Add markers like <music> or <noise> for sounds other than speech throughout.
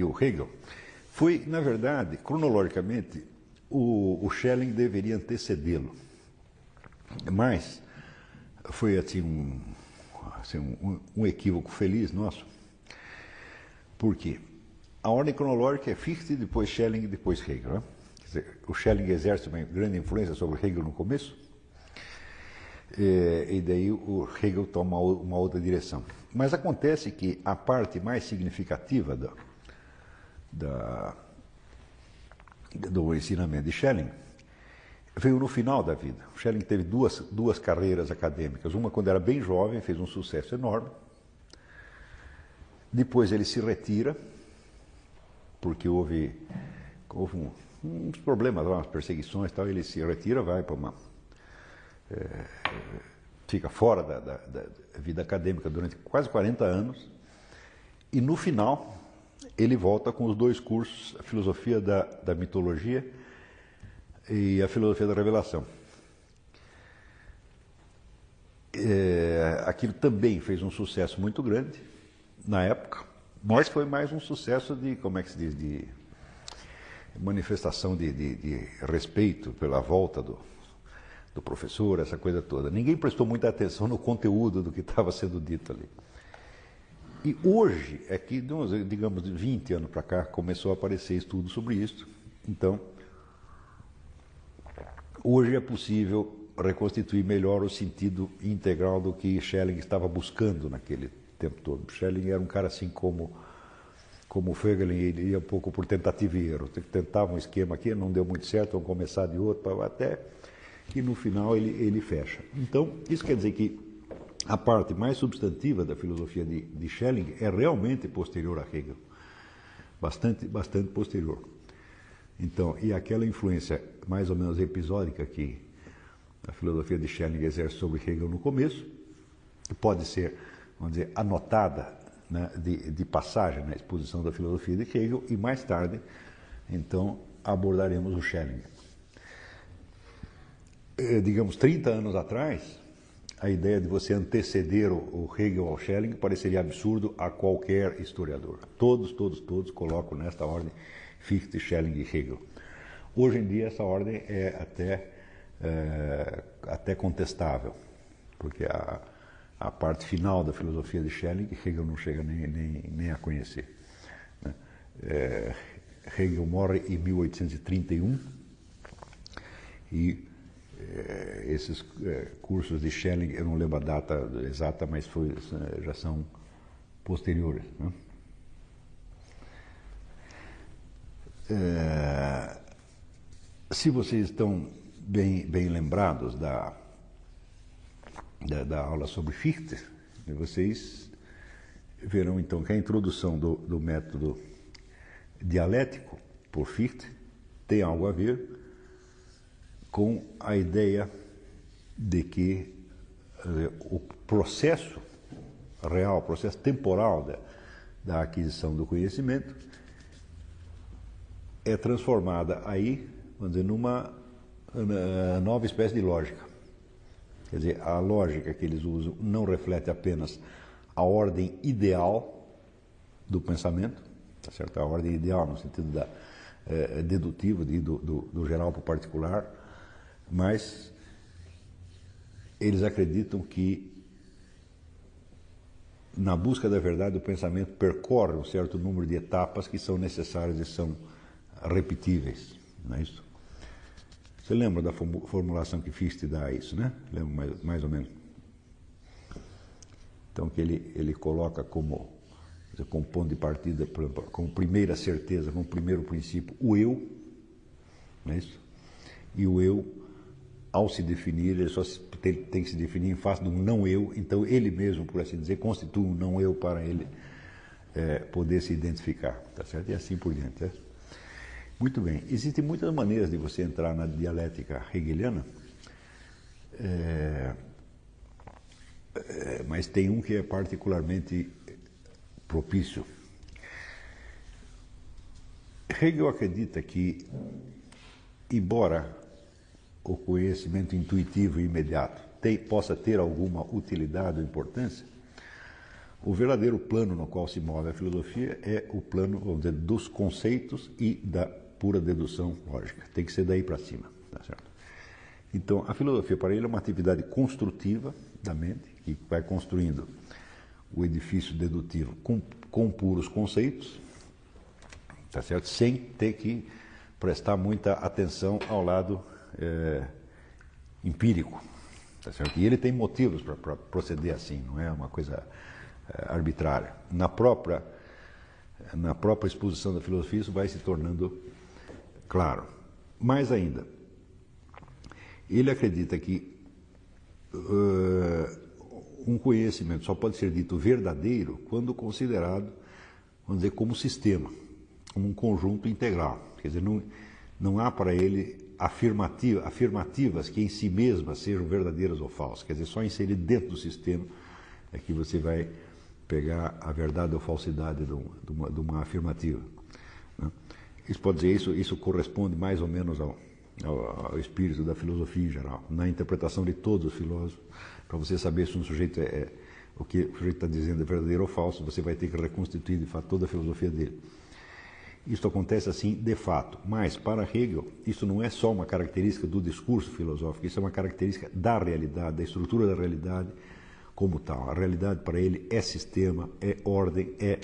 aqui o Hegel, foi, na verdade, cronologicamente, o, o Schelling deveria antecedê-lo. Mas foi assim, um, assim, um, um equívoco feliz nosso. Por quê? A ordem cronológica é Fichte, depois Schelling depois Hegel. Né? Dizer, o Schelling exerce uma grande influência sobre Hegel no começo, e, e daí o Hegel toma uma outra direção. Mas acontece que a parte mais significativa da, da, do ensinamento de Schelling veio no final da vida. Schelling teve duas, duas carreiras acadêmicas. Uma quando era bem jovem, fez um sucesso enorme. Depois ele se retira, porque houve, houve um, uns problemas, umas perseguições e tal. Ele se retira, vai para uma. É, fica fora da, da, da vida acadêmica durante quase 40 anos. E no final, ele volta com os dois cursos, a filosofia da, da mitologia e a filosofia da revelação. É, aquilo também fez um sucesso muito grande na época, mas foi mais um sucesso de, como é que se diz, de manifestação de, de, de respeito pela volta do, do professor, essa coisa toda. Ninguém prestou muita atenção no conteúdo do que estava sendo dito ali. E hoje, é que, digamos, de 20 anos para cá, começou a aparecer estudo sobre isso. Então, hoje é possível reconstituir melhor o sentido integral do que Schelling estava buscando naquele tempo todo. Schelling era um cara assim como como Fögelin, ele ia um pouco por tentativa e erro. Tentava um esquema aqui, não deu muito certo, vamos começar de outro, até que no final ele, ele fecha. Então, isso quer dizer que a parte mais substantiva da filosofia de, de Schelling é realmente posterior a Hegel. Bastante, bastante posterior. Então, e aquela influência mais ou menos episódica que a filosofia de Schelling exerce sobre Hegel no começo, pode ser, vamos dizer, anotada né, de, de passagem na exposição da filosofia de Hegel, e mais tarde, então, abordaremos o Schelling. Eh, digamos, 30 anos atrás, a ideia de você anteceder o Hegel ao Schelling pareceria absurdo a qualquer historiador. Todos, todos, todos colocam nesta ordem Fichte, Schelling e Hegel. Hoje em dia essa ordem é até, é, até contestável, porque a, a parte final da filosofia de Schelling Hegel não chega nem, nem, nem a conhecer. Né? É, Hegel morre em 1831 e esses é, cursos de Schelling, eu não lembro a data exata, mas foi, já são posteriores. Né? É, se vocês estão bem, bem lembrados da, da, da, aula sobre Fichte, vocês verão então que a introdução do, do método dialético por Fichte tem algo a ver com a ideia de que dizer, o processo real, o processo temporal da, da aquisição do conhecimento é transformada aí, vamos dizer, numa nova espécie de lógica. Quer dizer, a lógica que eles usam não reflete apenas a ordem ideal do pensamento, tá certo? a ordem ideal no sentido da, é, dedutivo, de, do, do, do geral para o particular, mas eles acreditam que na busca da verdade o pensamento percorre um certo número de etapas que são necessárias e são repetíveis, não é isso? Você lembra da formulação que Fichte dá a isso, né? Lembra mais, mais ou menos? Então que ele, ele coloca como, como ponto de partida, como primeira certeza, como primeiro princípio, o eu, não é isso? E o eu ao se definir, ele só tem, que se definir em face de um não eu, então ele mesmo, por assim dizer, constitui um não eu para ele é, poder se identificar, tá certo? E assim por diante. Muito bem, existem muitas maneiras de você entrar na dialética hegeliana, é, é, mas tem um que é particularmente propício. Hegel acredita que, embora o conhecimento intuitivo e imediato tem, possa ter alguma utilidade ou importância, O verdadeiro plano no qual se move a filosofia é o plano, vamos dizer, dos conceitos e da pura dedução lógica. Tem que ser daí para cima, tá certo? Então, a filosofia para ele é uma atividade construtiva da mente, que vai construindo o edifício dedutivo com, com puros conceitos, tá certo? Sem ter que prestar muita atenção ao lado é, empírico, tá certo? E ele tem motivos para proceder assim, não é uma coisa é, arbitrária. Na própria na própria exposição da filosofia isso vai se tornando claro. Mais ainda, ele acredita que uh, um conhecimento só pode ser dito verdadeiro quando considerado, vamos dizer, como sistema, como um conjunto integral. Quer dizer, não, não há para ele afirmativa, afirmativas que em si mesmas sejam verdadeiras ou falsas. Quer dizer, só inserir dentro do sistema é que você vai pegar a verdade ou falsidade de uma, de uma afirmativa. Né? Isso pode dizer, isso, isso corresponde mais ou menos ao, ao, ao, espírito da filosofia em geral, na interpretação de todos os filósofos. Para você saber se um sujeito é, é o que o sujeito está dizendo é verdadeiro ou falso, você vai ter que reconstituir de fato toda a filosofia dele. Isso acontece assim de fato, mas para Hegel, isso não é só uma característica do discurso filosófico, isso é uma característica da realidade, da estrutura da realidade como tal. A realidade para ele é sistema, é ordem, é,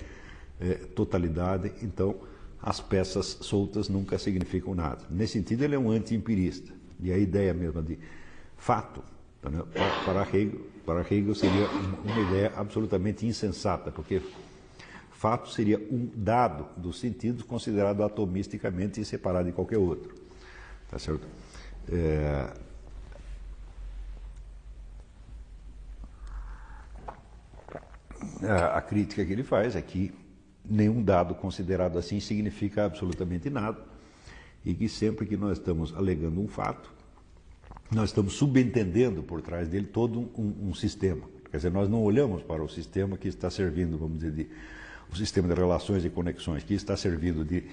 é totalidade, então as peças soltas nunca significam nada. Nesse sentido, ele é um anti-empirista. E a ideia mesma de fato, né, para Hegel, para Hegel seria uma ideia absolutamente insensata, porque Fato seria um dado dos sentidos considerado atomisticamente separado de qualquer outro. Tá certo? É... A crítica que ele faz é que nenhum dado considerado assim significa absolutamente nada e que sempre que nós estamos alegando um fato, nós estamos subentendendo por trás dele todo um, um, um sistema. Quer dizer, nós não olhamos para o sistema que está servindo, vamos dizer, de o sistema de relações e conexões, que está servindo de,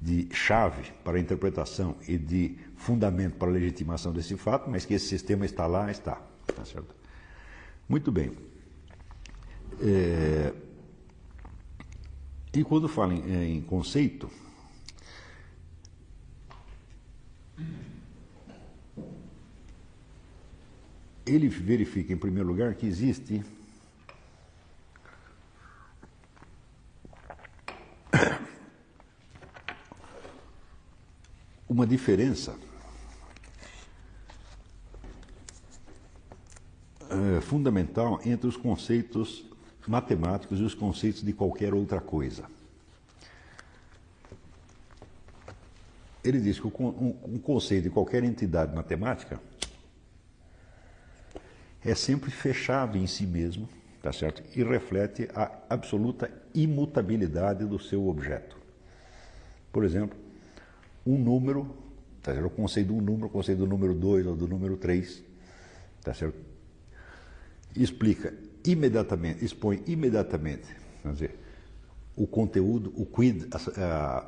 de chave para a interpretação e de fundamento para a legitimação desse fato, mas que esse sistema está lá, está. Tá certo? Muito bem. É... E quando fala em, em conceito, ele verifica, em primeiro lugar, que existe uma diferença é, fundamental entre os conceitos matemáticos e os conceitos de qualquer outra coisa. Ele diz que um conceito de qualquer entidade matemática é sempre fechado em si mesmo, tá certo? E reflete a absoluta imutabilidade do seu objeto. Por exemplo, um número, tá certo? o conceito de um número, o conceito do número 2 ou do número 3, tá certo? explica imediatamente, expõe imediatamente, quer dizer, o conteúdo, o quid, a, a,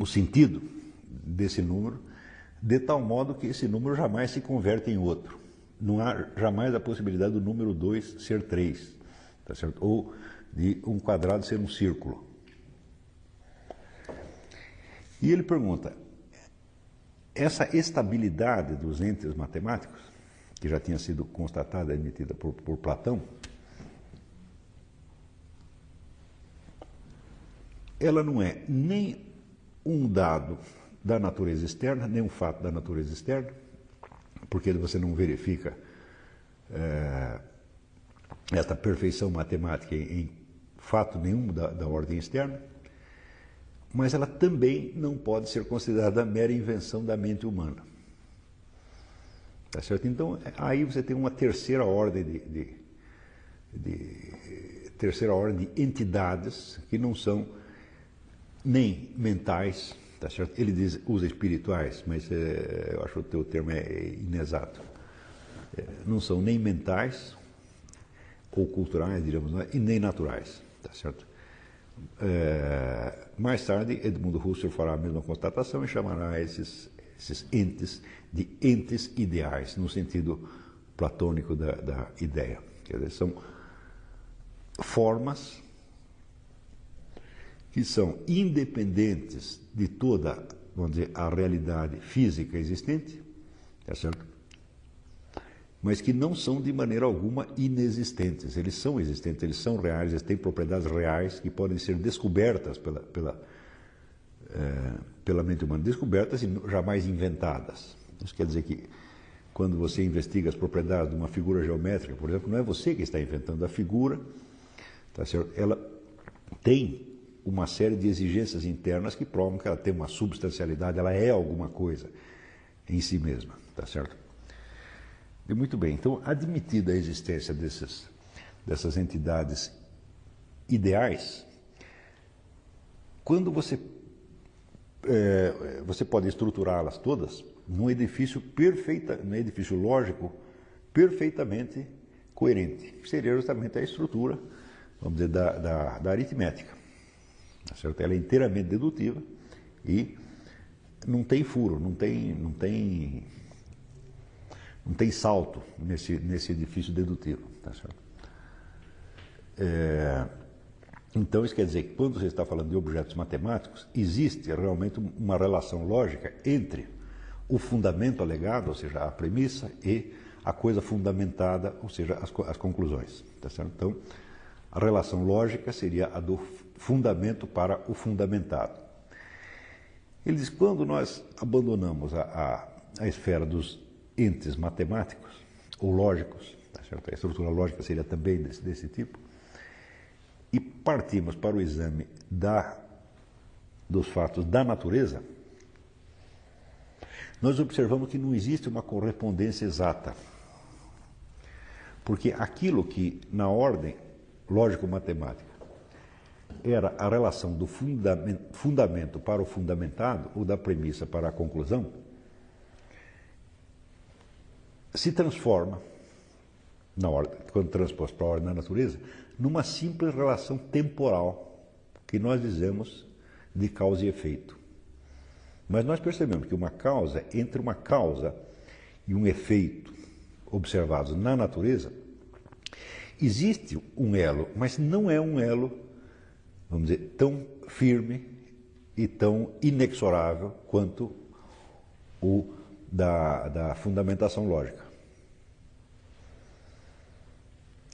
o sentido desse número, de tal modo que esse número jamais se converte em outro. Não há jamais a possibilidade do número 2 ser 3, tá certo? ou de um quadrado ser um círculo. E ele pergunta: essa estabilidade dos entes matemáticos, que já tinha sido constatada e admitida por, por Platão, ela não é nem um dado da natureza externa, nem um fato da natureza externa, porque você não verifica é, esta perfeição matemática em, em fato nenhum da, da ordem externa mas ela também não pode ser considerada mera invenção da mente humana. Tá certo? Então, aí você tem uma terceira ordem de, de, de terceira ordem de entidades que não são nem mentais, tá certo? Ele diz, usa espirituais, mas é, eu acho que o teu termo é inexato. É, não são nem mentais ou culturais, diríamos, e nem naturais, tá certo? É, mais tarde, Edmundo Husserl fará a mesma constatação e chamará esses, esses entes de entes ideais, no sentido platônico da, da ideia. Quer dizer, são formas que são independentes de toda, vamos dizer, a realidade física existente, tá certo? Mas que não são de maneira alguma inexistentes. Eles são existentes, eles são reais, eles têm propriedades reais que podem ser descobertas pela, pela, é, pela mente humana, descobertas e jamais inventadas. Isso quer dizer que quando você investiga as propriedades de uma figura geométrica, por exemplo, não é você que está inventando a figura, tá certo? ela tem uma série de exigências internas que provam que ela tem uma substancialidade, ela é alguma coisa em si mesma, tá certo? E muito bem, então, admitida a existência desses, dessas entidades ideais, quando você, é, você pode estruturá-las todas num edifício perfeita, num edifício lógico perfeitamente coerente, seria justamente a estrutura, vamos dizer, da, da, da aritmética. Tá certo? Ela é inteiramente dedutiva e não tem furo, não tem, não tem, não tem salto nesse, nesse edifício dedutivo. Tá certo? É, então, isso quer dizer que quando você está falando de objetos matemáticos, existe realmente uma relação lógica entre o fundamento alegado, ou seja, a premissa, e a coisa fundamentada, ou seja, as, as conclusões. Tá certo? Então, a relação lógica seria a do fundamento para o fundamentado. Ele diz: quando nós abandonamos a, a, a esfera dos entes matemáticos ou lógicos, tá a estrutura lógica seria também desse, desse tipo, e partimos para o exame da, dos fatos da natureza, nós observamos que não existe uma correspondência exata. Porque aquilo que, na ordem lógico-matemática, era a relação do fundamento para o fundamentado, ou da premissa para a conclusão, se transforma, na ordem, quando transposto para a ordem da natureza, numa simples relação temporal, que nós dizemos de causa e efeito. Mas nós percebemos que uma causa, entre uma causa e um efeito observados na natureza, existe um elo, mas não é um elo, vamos dizer, tão firme e tão inexorável quanto o da, da fundamentação lógica.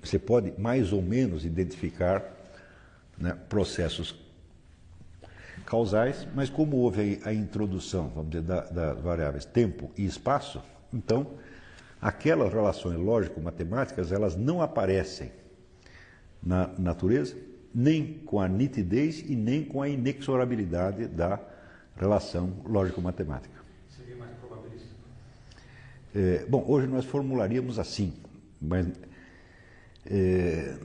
Você pode mais ou menos identificar né, processos causais, mas como houve a introdução, vamos dizer, das da variáveis tempo e espaço, então aquelas relações lógico-matemáticas elas não aparecem na natureza, nem com a nitidez e nem com a inexorabilidade da relação lógico-matemática. Seria mais probabilístico? É, bom, hoje nós formularíamos assim, mas é,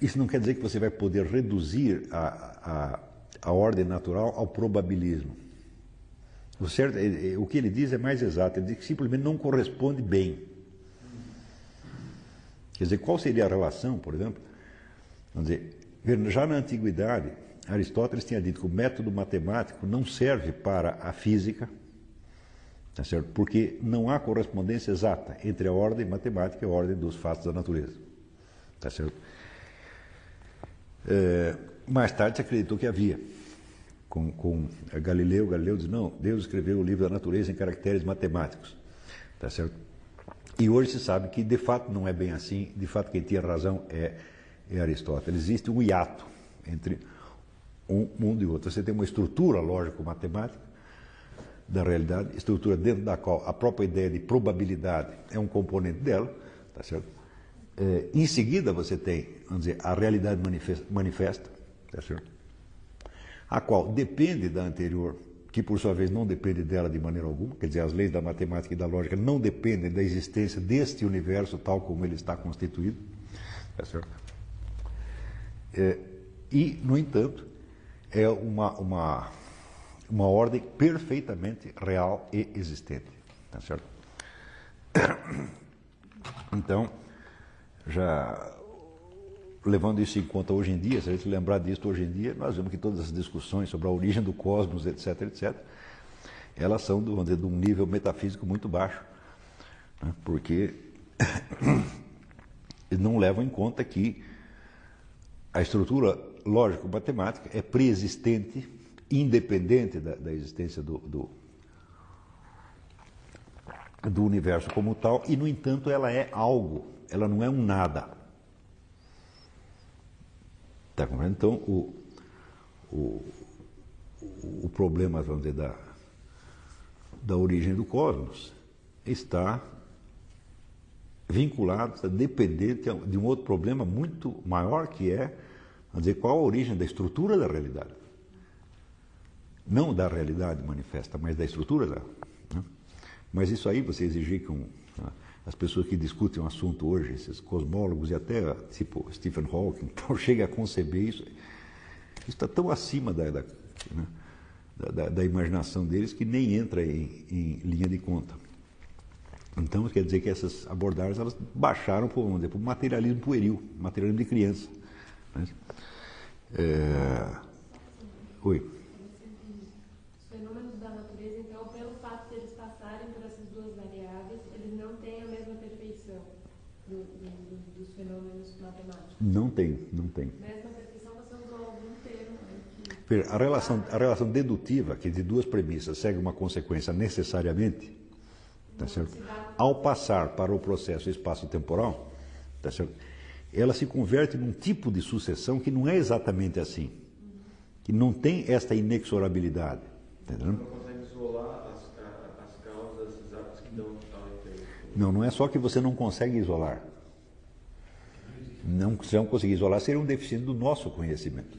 Isso não quer dizer que você vai poder reduzir a, a, a ordem natural ao probabilismo. O, certo, é, é, o que ele diz é mais exato, ele diz que simplesmente não corresponde bem. Quer dizer, qual seria a relação, por exemplo? Vamos dizer, já na antiguidade, Aristóteles tinha dito que o método matemático não serve para a física, tá certo? porque não há correspondência exata entre a ordem matemática e a ordem dos fatos da natureza. Tá certo? É, mais tarde se acreditou que havia. Com, com Galileu, Galileu diz, não, Deus escreveu o livro da natureza em caracteres matemáticos. Tá certo? E hoje se sabe que de fato não é bem assim, de fato quem tinha razão é, é Aristóteles. Existe um hiato entre um mundo e outro. Você tem uma estrutura lógico-matemática da realidade, estrutura dentro da qual a própria ideia de probabilidade é um componente dela, tá certo? É, em seguida você tem, vamos dizer, a realidade manifesta, manifesta tá certo? a qual depende da anterior, que por sua vez não depende dela de maneira alguma, quer dizer, as leis da matemática e da lógica não dependem da existência deste universo tal como ele está constituído, tá certo? É, e, no entanto, é uma, uma, uma ordem perfeitamente real e existente, tá certo? <coughs> Então, já levando isso em conta hoje em dia, se a gente lembrar disso hoje em dia, nós vemos que todas as discussões sobre a origem do cosmos, etc., etc., elas são do, de um nível metafísico muito baixo. Né? Porque <coughs> não levam em conta que a estrutura lógico-matemática é preexistente, independente da, da existência do, do, do universo como tal, e, no entanto, ela é algo, ela não é um nada. Está compreendendo? Então, o, o, o problema, vamos dizer, da, da origem do cosmos está vinculado, está dependente de um outro problema muito maior que é, dizer, qual a origem da estrutura da realidade. Não da realidade manifesta, mas da estrutura da. Né? Mas isso aí você exigir que um, né, as pessoas que discutem o um assunto hoje, esses cosmólogos e até tipo Stephen Hawking, <laughs> então, cheguem a conceber isso, isso está tão acima da, da, né, da, da, imaginação deles que nem entra em, em linha de conta. Então, quer dizer que essas abordagens elas baixaram para o materialismo pueril, materialismo de criança. Né? É... Oi. Os fenômenos da natureza, então, pelo fato de eles passarem por essas duas variáveis, eles não têm a mesma perfeição do, do, dos fenômenos matemáticos? Não tem, não tem. Perfeição, você usou algum termo que... A relação, a relação dedutiva, que de duas premissas segue uma consequência necessariamente, tá certo? Ao passar para o processo espaço-temporal, tá certo? ela se converte num tipo de sucessão que não é exatamente assim, que não tem esta inexorabilidade. Entendeu? Não consegue isolar as, as causas exatas que dão ao efeito. Não, não é só que você não consegue isolar. Não, se não conseguir isolar, seria um deficiente do nosso conhecimento.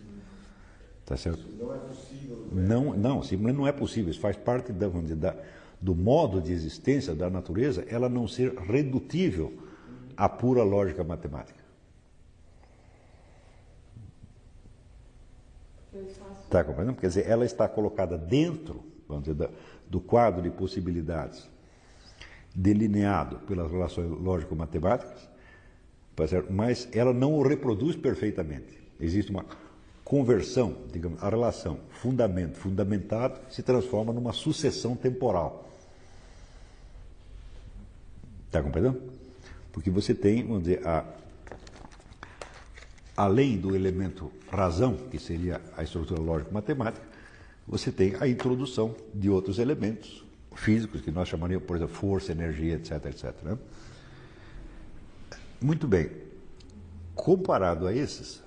Tá certo? Não é possível. Não, não, simplesmente não é possível. Isso faz parte da, da, do modo de existência da natureza, ela não ser redutível à pura lógica matemática. Está compreendendo? Quer dizer, ela está colocada dentro, vamos dizer, do quadro de possibilidades delineado pelas relações lógico-matemáticas, tá mas ela não o reproduz perfeitamente. Existe uma conversão, digamos, a relação fundamento, fundamentado, se transforma numa sucessão temporal. Está compreendendo? Porque você tem, vamos dizer, a, além do elemento razão, que seria a estrutura lógico-matemática, você tem a introdução de outros elementos físicos, que nós chamaríamos, por exemplo, força, energia, etc, etc. Né? Muito bem. Comparado a esses,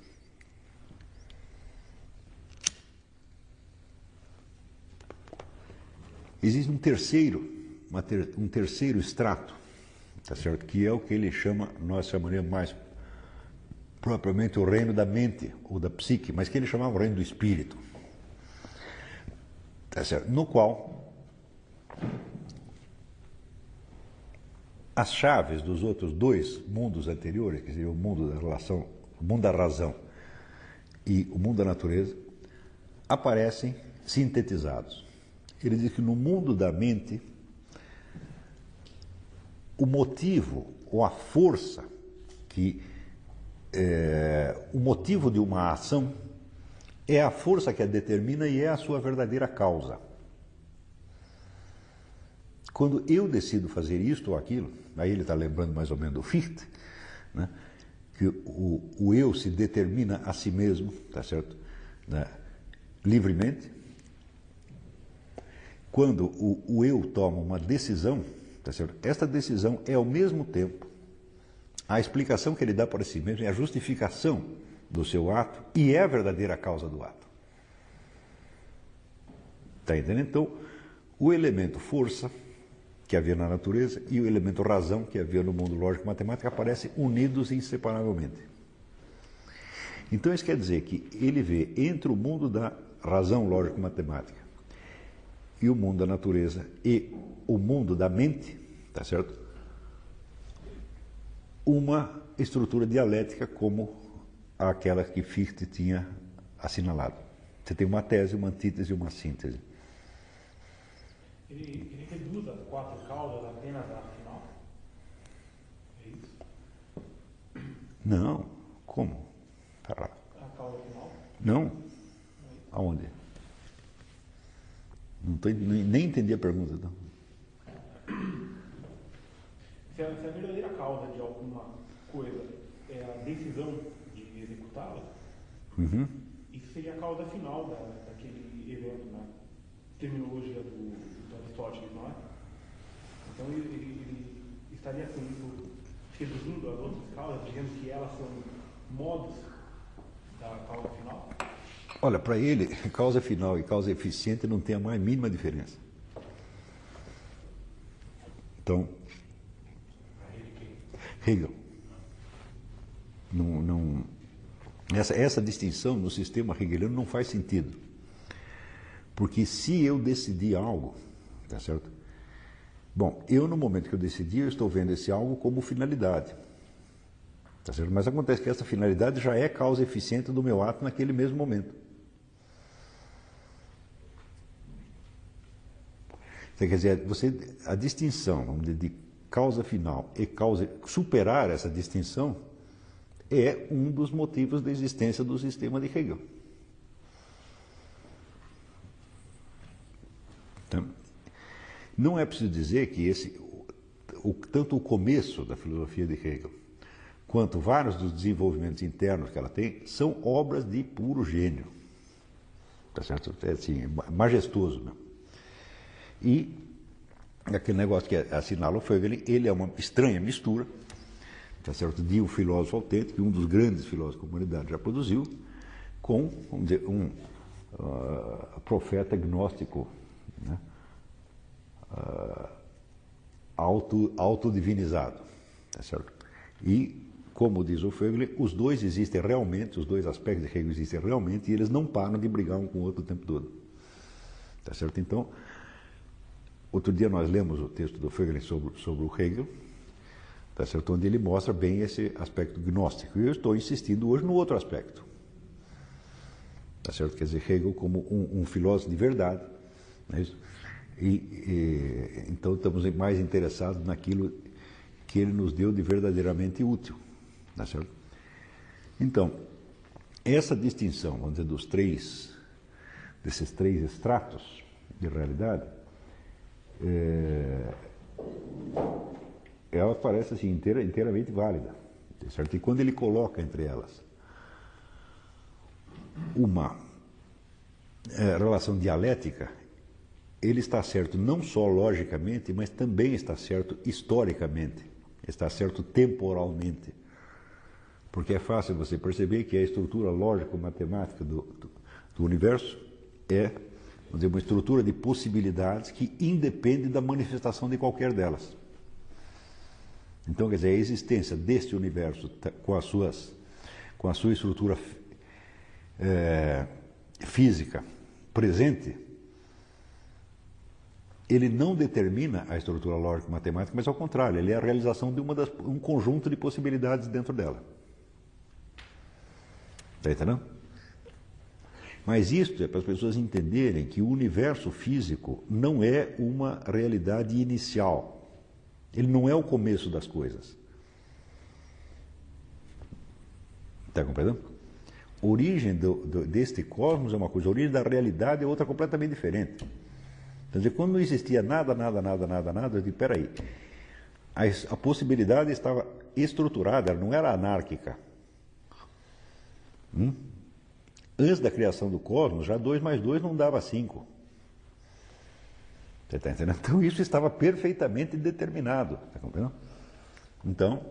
existe um terceiro, ter, um terceiro extrato tá certo? que é o que ele chama, nós chamaríamos mais propriamente o reino da mente ou da psique, mas que ele chamava o reino do espírito. Tá certo? No qual as chaves dos outros dois mundos anteriores, que seria o mundo da relação, o mundo da razão e o mundo da natureza, aparecem sintetizados. Ele diz que no mundo da mente o motivo ou a força que é, o motivo de uma ação é a força que a determina e é a sua verdadeira causa. Quando eu decido fazer isto ou aquilo, aí ele está lembrando mais ou menos do Fichte, né, que o, o, eu se determina a si mesmo, tá certo? Né, livremente. Quando o, o eu toma uma decisão, Tá certo? Esta decisão é ao mesmo tempo a explicação que ele dá para si mesmo, é a justificação do seu ato e é a verdadeira causa do ato. Está entendendo? Então, o elemento força, que havia na natureza, e o elemento razão, que havia no mundo lógico-matemático, aparecem unidos inseparavelmente. Então, isso quer dizer que ele vê entre o mundo da razão lógico-matemática e o mundo da natureza e o mundo da mente, tá certo? Uma estrutura dialética como aquela que Fichte tinha assinalado. Você tem uma tese, uma antítese e uma síntese. Ele, ele reduz as quatro causas apenas à final? É isso? Não. Como? Tá a causa final? Não. Aonde? Não tô, nem entendi a pergunta. Não. Se é, se é a verdadeira causa de alguma coisa decisão de executá-la, Uhum. isso seria a causa final da, daquele evento, na terminologia do, do Aristóteles, não é? Então ele, ele- estaria com isso reduzindo as outras causas, dizendo que elas são modos da causa final? Olha, para ele, causa final e causa eficiente não tem a mais mínima diferença. Então, Hegel. Não, não, essa, essa distinção no sistema hegeliano não faz sentido. Porque se eu decidir algo, tá certo? Bom, eu no momento que eu decidi, eu estou vendo esse algo como finalidade. Tá certo? Mas acontece que essa finalidade já é causa eficiente do meu ato naquele mesmo momento. Então, quer dizer, você, a distinção vamos dizer, de causa final e causa. superar essa distinção é um dos motivos da existência do sistema de Hegel. Então, não é preciso dizer que esse, o, tanto o começo da filosofia de Hegel, quanto vários dos desenvolvimentos internos que ela tem, são obras de puro gênio. Tá certo? É assim, majestoso. Né? E aquele negócio que assinala o Fegel, ele é uma estranha mistura, tá certo? de um filósofo autêntico, um dos grandes filósofos que a humanidade já produziu, com, dizer, um uh, profeta gnóstico? Uh, auto, autodivinizado. Tá certo? E, como diz o Fegel, os dois existem realmente, os dois aspectos de Hegel existem realmente, e eles não param de brigar um com o outro o tempo todo. Tá certo? Então, outro dia nós lemos o texto do Fegel sobre, sobre o Hegel, tá certo? onde ele mostra bem esse aspecto gnóstico. E eu estou insistindo hoje no outro aspecto. Tá certo? Quer dizer, Hegel como um, um filósofo de verdade. Não é isso? E, e, então estamos mais interessados naquilo que ele nos deu de verdadeiramente útil. Tá certo? Então, essa distinção, vamos dizer, dos três, desses três estratos de realidade, é, ela parece assim, inteira, inteiramente válida. Tá certo? E quando ele coloca entre elas uma é, relação dialética, ele está certo não só logicamente, mas também está certo historicamente, está certo temporalmente. Porque é fácil você perceber que a estrutura lógico-matemática do, do, do, universo é dizer, uma estrutura de possibilidades que independe da manifestação de qualquer delas. Então, quer dizer, a existência deste universo com, as suas, com a sua estrutura é, física presente, ele não determina a estrutura lógico-matemática, mas ao contrário, ele é a realização de das, um conjunto de possibilidades dentro dela. Está entendendo? Mas isto é para as pessoas entenderem que o universo físico não é uma realidade inicial. Ele não é o começo das coisas. Está compreendendo? Origem do, do, deste cosmos é uma coisa, origem da realidade é outra completamente diferente. Quer dizer, quando não existia nada, nada, nada, nada, nada, eu digo, peraí, a, a possibilidade estava estruturada, ela não era anárquica. Hum? Antes da criação do cosmos, já 2 mais 2 não dava 5. Você está entendendo? Então isso estava perfeitamente determinado. Está compreendendo? Então,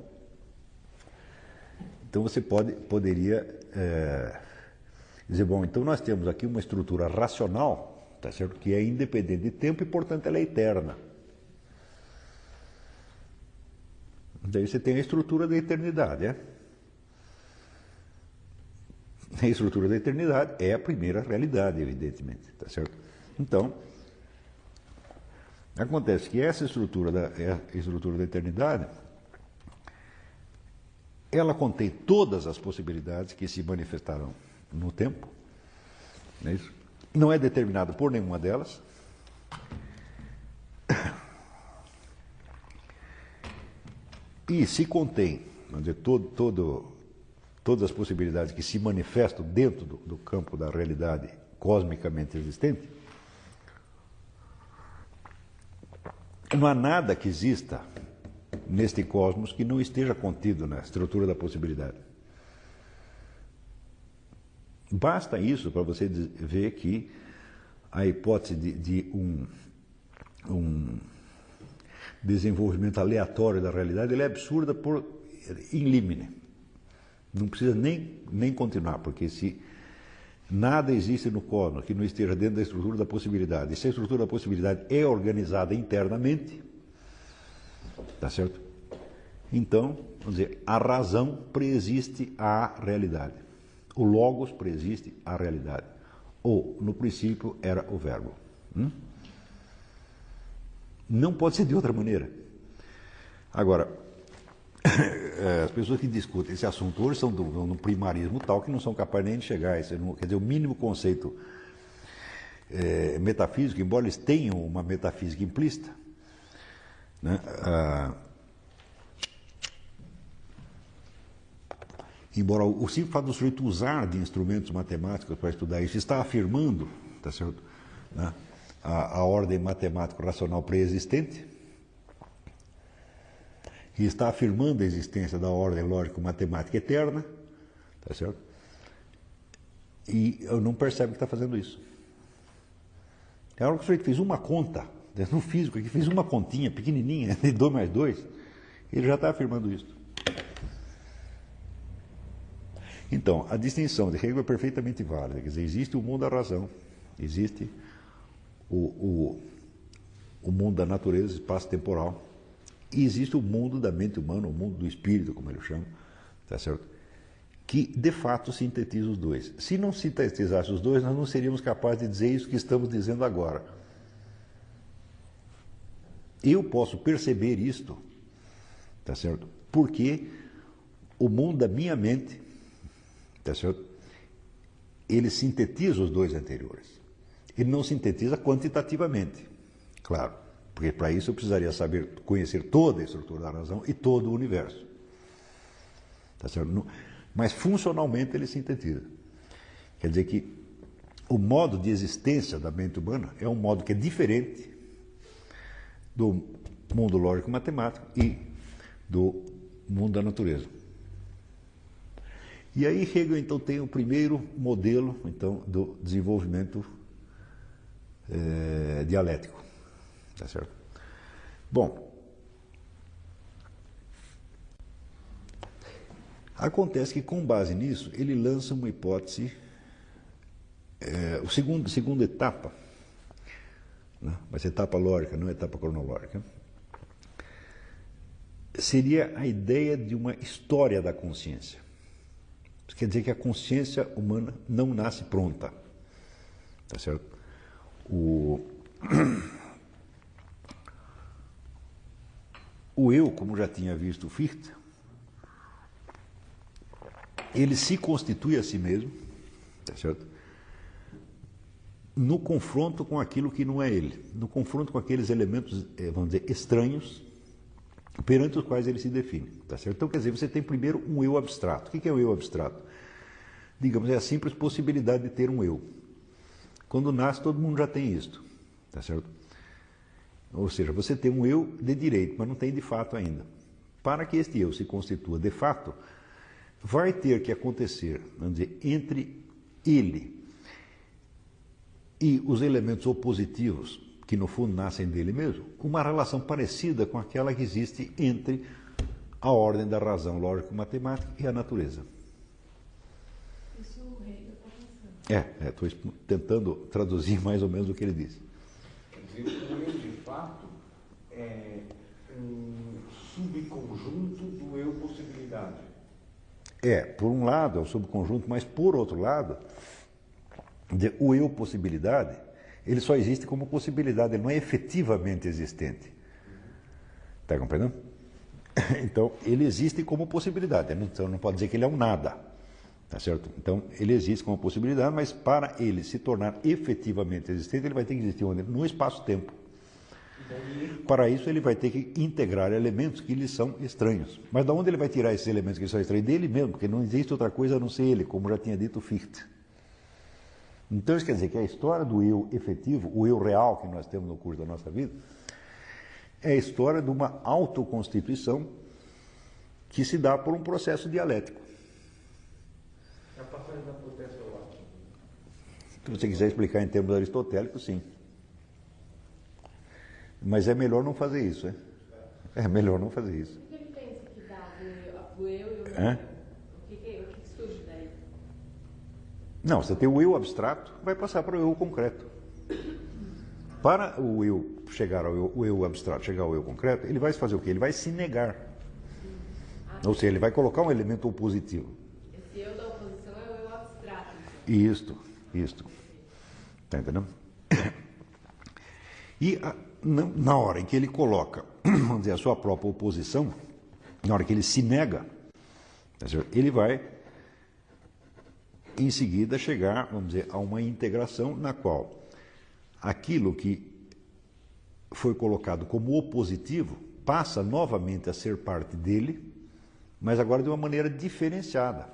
então você pode, poderia é, dizer, bom, então nós temos aqui uma estrutura racional tá certo? que é independente de tempo e, portanto, ela é eterna. Daí você tem a estrutura da eternidade, é? A estrutura da eternidade é a primeira realidade, evidentemente, tá certo? Então, acontece que essa estrutura da, é estrutura da eternidade, ela contém todas as possibilidades que se manifestaram no tempo, não é isso? Não é determinado por nenhuma delas. E se contém, vamos dizer, todo, todo, todas as possibilidades que se manifestam dentro do, do campo da realidade cosmicamente existente, não há nada que exista neste cosmos que não esteja contido na estrutura da possibilidade. Basta isso para você ver que a hipótese de, de um, um desenvolvimento aleatório da realidade é absurda por in limine. Não precisa nem, nem continuar, porque se nada existe no cosmos que não esteja dentro da estrutura da possibilidade, e se a estrutura da possibilidade é organizada internamente, tá certo? Então, vamos dizer, a razão preexiste à realidade. O logos preexiste à realidade. Ou, no princípio, era o verbo. Hum? Não pode ser de outra maneira. Agora, <coughs> eh, as pessoas que discutem esse assunto hoje são no primarismo tal que não são capazes nem de chegar a esse. Quer dizer, o mínimo conceito eh, metafísico, embora eles tenham uma metafísica implícita, né, ah, embora o simples fato do sujeito usar de instrumentos matemáticos para estudar isso está afirmando, tá certo, né, a, a ordem matemático-racional pré-existente e está afirmando a existência da ordem lógico-matemática eterna, tá certo? E eu não percebe que está fazendo isso. É hora que o sujeito fez uma conta, né, no físico, que fez uma continha pequenininha, <laughs> de 2 mais 2, ele já está afirmando isso. Então, a distinção de Hegel é perfeitamente válida. Quer dizer, existe o mundo da razão, existe o, o, o mundo da natureza, espaço temporal, e existe o mundo da mente humana, o mundo do espírito, como ele chama, tá certo? que de fato sintetiza os dois. Se não sintetizasse os dois, nós não seríamos capazes de dizer isso que estamos dizendo agora. Eu posso perceber isto, tá certo? Porque o mundo da minha mente, tá certo? Ele sintetiza os dois anteriores. Ele não sintetiza quantitativamente, claro, porque para isso eu precisaria saber conhecer toda a estrutura da razão e todo o universo. Tá certo? Mas funcionalmente ele sintetiza. Quer dizer que o modo de existência da mente humana é um modo que é diferente do mundo lógico-matemático e do mundo da natureza. E aí Hegel então tem o primeiro modelo então do desenvolvimento eh, dialético, tá certo? Bom, acontece que com base nisso ele lança uma hipótese, o segundo segunda etapa, né? mas etapa lógica, não etapa cronológica, seria a ideia de uma história da consciência. Quer dizer que a consciência humana não nasce pronta. Tá certo? O, <clears throat> o eu, como já tinha visto Fichte, ele se constitui a si mesmo, tá certo? No confronto com aquilo que não é ele, no confronto com aqueles elementos, eh, vamos dizer, estranhos, perante os quais ele se define. Tá certo? Então, quer dizer, você tem primeiro um eu abstrato. O que é o eu abstrato? Digamos, é a simples possibilidade de ter um eu. Quando nasce, todo mundo já tem isto. Tá certo? Ou seja, você tem um eu de direito, mas não tem de fato ainda. Para que este eu se constitua de fato, vai ter que acontecer, vamos dizer, entre ele e os elementos opositivos, que no fundo nascem dele mesmo, uma relação parecida com aquela que existe entre a ordem da razão lógico-matemática e a natureza. Isso o Hegel está pensando. É, estou tentando traduzir mais ou menos o que ele disse. Quer dizer, o eu de fato é um subconjunto do eu possibilidade. É, por um lado é o subconjunto, mas por outro lado, de- o eu possibilidade, ele só existe como possibilidade, ele não é efetivamente existente. Está compreendendo? <laughs> Então, ele existe como possibilidade, não- então não pode dizer que ele é um nada. Tá certo? Então, ele existe como possibilidade, mas para ele se tornar efetivamente existente, ele vai ter que existir onde? no espaço-tempo. Para isso, ele vai ter que integrar elementos que lhe são estranhos. Mas de onde ele vai tirar esses elementos que são estranhos? Dele mesmo, porque não existe outra coisa a não ser ele, como já tinha dito Fichte. Então, isso quer dizer que a história do eu efetivo, o eu real que nós temos no curso da nossa vida, é a história de uma autoconstituição que se dá por um processo dialético. É a passagem da potência ao ato. Se você quiser explicar em termos aristotélicos, sim. Mas é melhor não fazer isso, é? É melhor não fazer isso. O que ele pensa que dá do eu, do eu e? O que, que, o que que surge daí? Não, você tem o eu abstrato, vai passar para o eu concreto. Para o eu chegar ao eu, o eu abstrato, chegar ao eu concreto, ele vai fazer o quê? Ele vai se negar. Ou seja, ele vai colocar um elemento opositivo. Esse eu da oposição é o eu abstrato. Isto, isto. Está entendendo? E na, hora em que ele coloca, <clears throat> vamos dizer, a sua própria oposição, na hora que ele se nega, tá ele vai, em seguida, chegar, vamos dizer, a uma integração na qual aquilo que foi colocado como opositivo passa novamente a ser parte dele, mas agora de uma maneira diferenciada.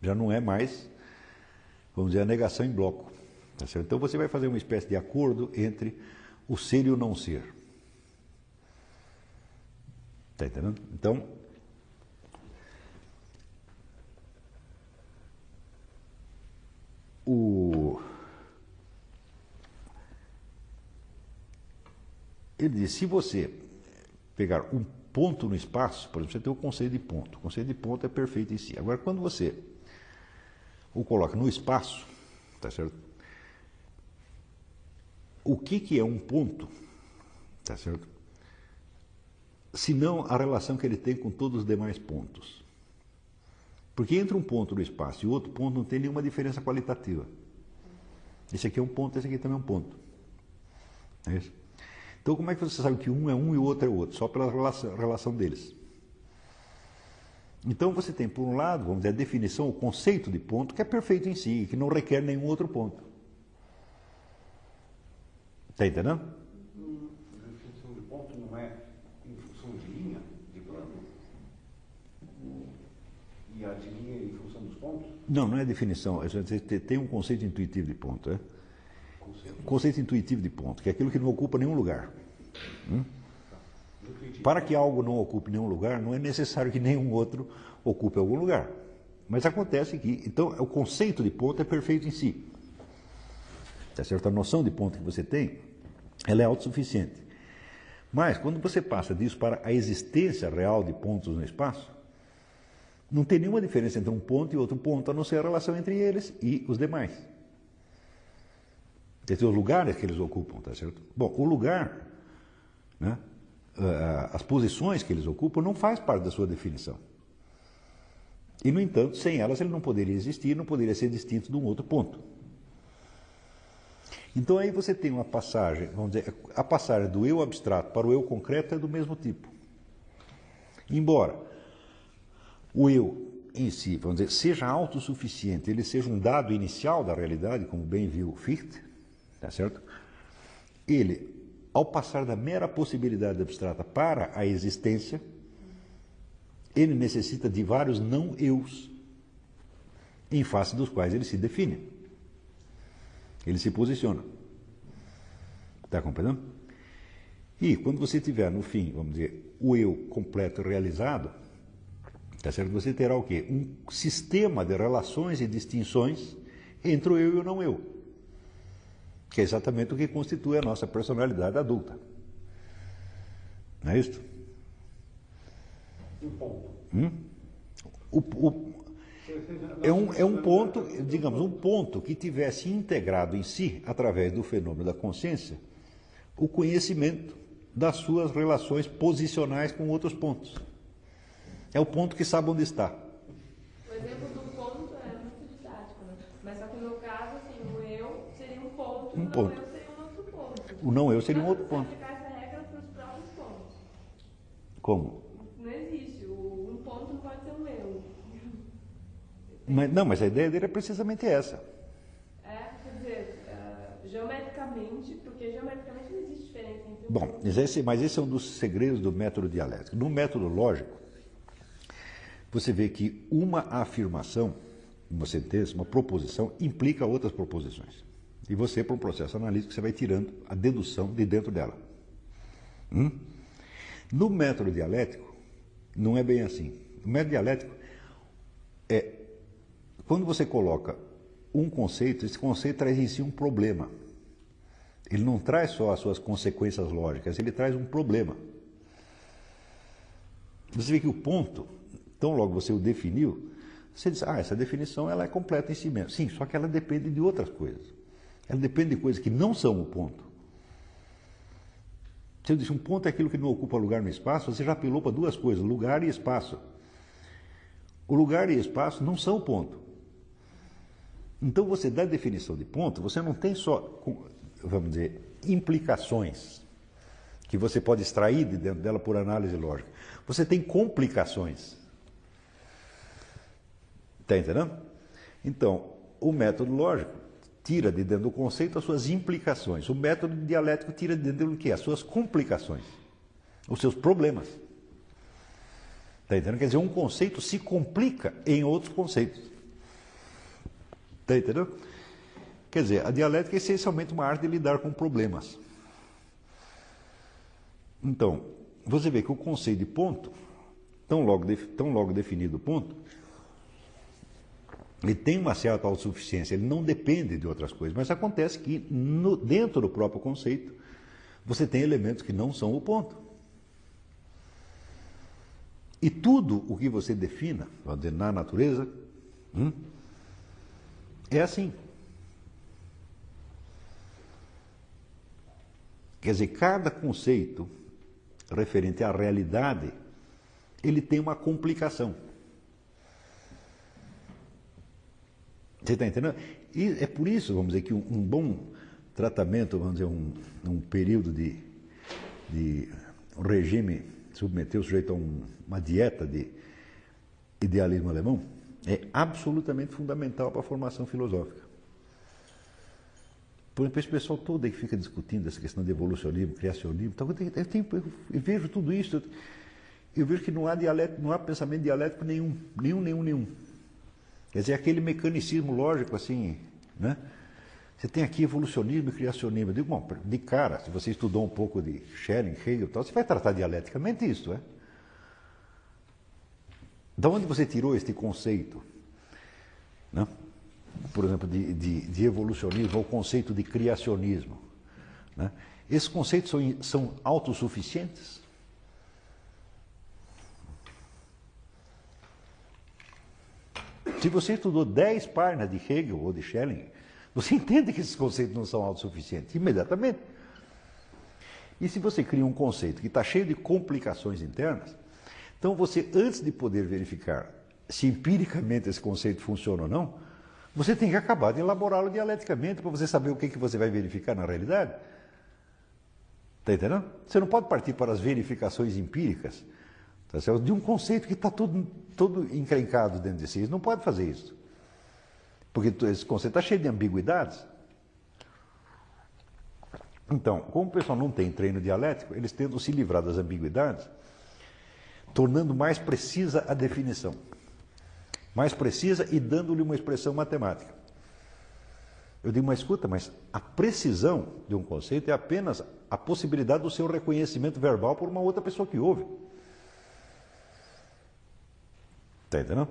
Já não é mais vamos dizer, a negação em bloco. tá? Então você vai fazer uma espécie de acordo entre o ser e o não ser. Está entendendo? Então, o. Ele diz: se você pegar um ponto no espaço, por exemplo, você tem o conceito de ponto. O conceito de ponto é perfeito em si. Agora, quando você o coloca no espaço, tá certo? O que, que é um ponto, tá certo? Se não a relação que ele tem com todos os demais pontos. Porque entre um ponto no espaço e outro ponto não tem nenhuma diferença qualitativa. Esse aqui é um ponto, esse aqui também é um ponto. É isso? Então, como é que você sabe que um é um e o outro é outro? Só pela relação deles. Então você tem, por um lado, vamos dizer, a definição, o conceito de ponto, que é perfeito em si, que não requer nenhum outro ponto. Está entendendo? A definição de ponto não é em função de linha, de plano? E a de em função dos pontos? Não, não é definição. é só dizer, te- Tem um conceito intuitivo de ponto. É? Conceito. Conceito intuitivo de ponto, que é aquilo que não ocupa nenhum lugar. Intuitivo. Para que algo não ocupe nenhum lugar, não é necessário que nenhum outro ocupe algum lugar. Mas acontece que, então, o conceito de ponto é perfeito em si. Tá certo? A noção de ponto que você tem, ela é autossuficiente. Mas, quando você passa disso para a existência real de pontos no espaço, não tem nenhuma diferença entre um ponto e outro ponto, a não ser a relação entre eles e os demais. Dizer, os lugares que eles ocupam, tá certo? Bom, o lugar, né, ah, as posições que eles ocupam não faz parte da sua definição. E, no entanto, sem elas ele não poderia existir, não poderia ser distinto de um outro ponto. Então aí você tem uma passagem, vamos dizer, a passagem do eu abstrato para o eu concreto é do mesmo tipo. Embora o eu em si, vamos dizer, seja autossuficiente, ele seja um dado inicial da realidade, como bem viu Fichte, tá certo? Ele, ao passar da mera possibilidade abstrata para a existência, ele necessita de vários não eus, em face dos quais ele se define. Ele se posiciona. Está compreendendo? E quando você tiver no fim, vamos dizer, o eu completo realizado, tá certo? Você terá o quê? Um sistema de relações e distinções entre o eu e o não eu. Que é exatamente o que constitui a nossa personalidade adulta. Não é isso? Um ponto. O, o, é um, é um ponto, digamos, um ponto que tivesse integrado em si, através do fenômeno da consciência, o conhecimento das suas relações posicionais com outros pontos. É o ponto que sabe onde está. O exemplo do ponto é muito didático, né? Mas só que no caso, assim, o eu seria um ponto, Um o não ponto. eu seria um outro ponto. O não eu seria um outro ponto. você aplicar essa regra para os próprios pontos. Como? Não existe. Um ponto não pode ser um eu. Mas, não, mas a ideia dele é precisamente essa. É, quer dizer, ah, geometricamente, porque geometricamente não existe diferença entre um Bom, mas esse, mas esse é um dos segredos do método dialético. No método lógico, você vê que uma afirmação, uma sentença, uma proposição, implica outras proposições. E você, por um processo analítico, você vai tirando a dedução de dentro dela. Hum? No método dialético, não é bem assim. O método dialético é quando você coloca um conceito, esse conceito traz em si um problema. Ele não traz só as suas consequências lógicas, ele traz um problema. Você vê que o ponto, tão logo você o definiu, você diz, ah, essa definição ela é completa em si mesma. Sim, só que ela depende de outras coisas. Ela depende de coisas que não são o ponto. Se eu disse um ponto é aquilo que não ocupa lugar no espaço, você já apelou para duas coisas, lugar e espaço. O lugar e espaço não são o ponto. Então você dá a definição de ponto, você não tem só, vamos dizer, implicações que você pode extrair de dentro dela por análise lógica. Você tem complicações. Está entendendo? Então, o método lógico tira de dentro do conceito as suas implicações. O método dialético tira de dentro do que? As suas complicações, os seus problemas. Está entendendo? Quer dizer, um conceito se complica em outros conceitos. Está entendendo? Quer dizer, a dialética é essencialmente uma arte de lidar com problemas. Então, você vê que o conceito de ponto, tão logo, tão logo definido o ponto, ele tem uma certa autossuficiência, ele não depende de outras coisas. Mas acontece que no, dentro do próprio conceito, você tem elementos que não são o ponto. E tudo o que você defina, na natureza, hum, é assim. Quer dizer, cada conceito referente à realidade, ele tem uma complicação. Você está entendendo? E é por isso, vamos dizer, que um, bom tratamento, vamos dizer, um, um período de, de um regime, submeter o sujeito a um, uma dieta de idealismo alemão, é absolutamente fundamental para a formação filosófica. Por exemplo, esse pessoal todo aí que fica discutindo essa questão de evolucionismo, criacionismo, então, eu, tenho, eu, tenho, eu, vejo tudo isso, eu, eu vejo que não há, dialético, não há pensamento dialético nenhum, nenhum, nenhum, nenhum. Quer dizer, aquele mecanicismo lógico assim, né? Você tem aqui evolucionismo e criacionismo. Eu digo, bom, de cara, se você estudou um pouco de Schelling, Hegel e tal, você vai tratar dialeticamente isso, é? Da onde você tirou este conceito? Né? Por exemplo, de, de, de evolucionismo ou conceito de criacionismo. Né? Esses conceitos são, são autossuficientes? Se você estudou 10 páginas de Hegel ou de Schelling, você <laughs> entende que esses conceitos não são autossuficientes imediatamente. E se você cria um conceito que está cheio de complicações internas, então você, antes de poder verificar se empiricamente esse conceito funciona ou não, você tem que acabar de elaborá-lo dialeticamente para você saber o que, que você vai verificar na realidade. Está entendendo? Você não pode partir para as verificações empíricas tá certo? de um conceito que está todo, todo encrencado dentro de si. Não pode fazer isso. Porque esse conceito está cheio de ambiguidades. Então, como o pessoal não tem treino dialético, eles tentam se livrar das ambiguidades, tornando mais precisa a definição. Mais precisa e dando-lhe uma expressão matemática. Eu digo, mas escuta, mas a precisão de um conceito é apenas a possibilidade do seu reconhecimento verbal por uma outra pessoa que ouve. Está entendendo?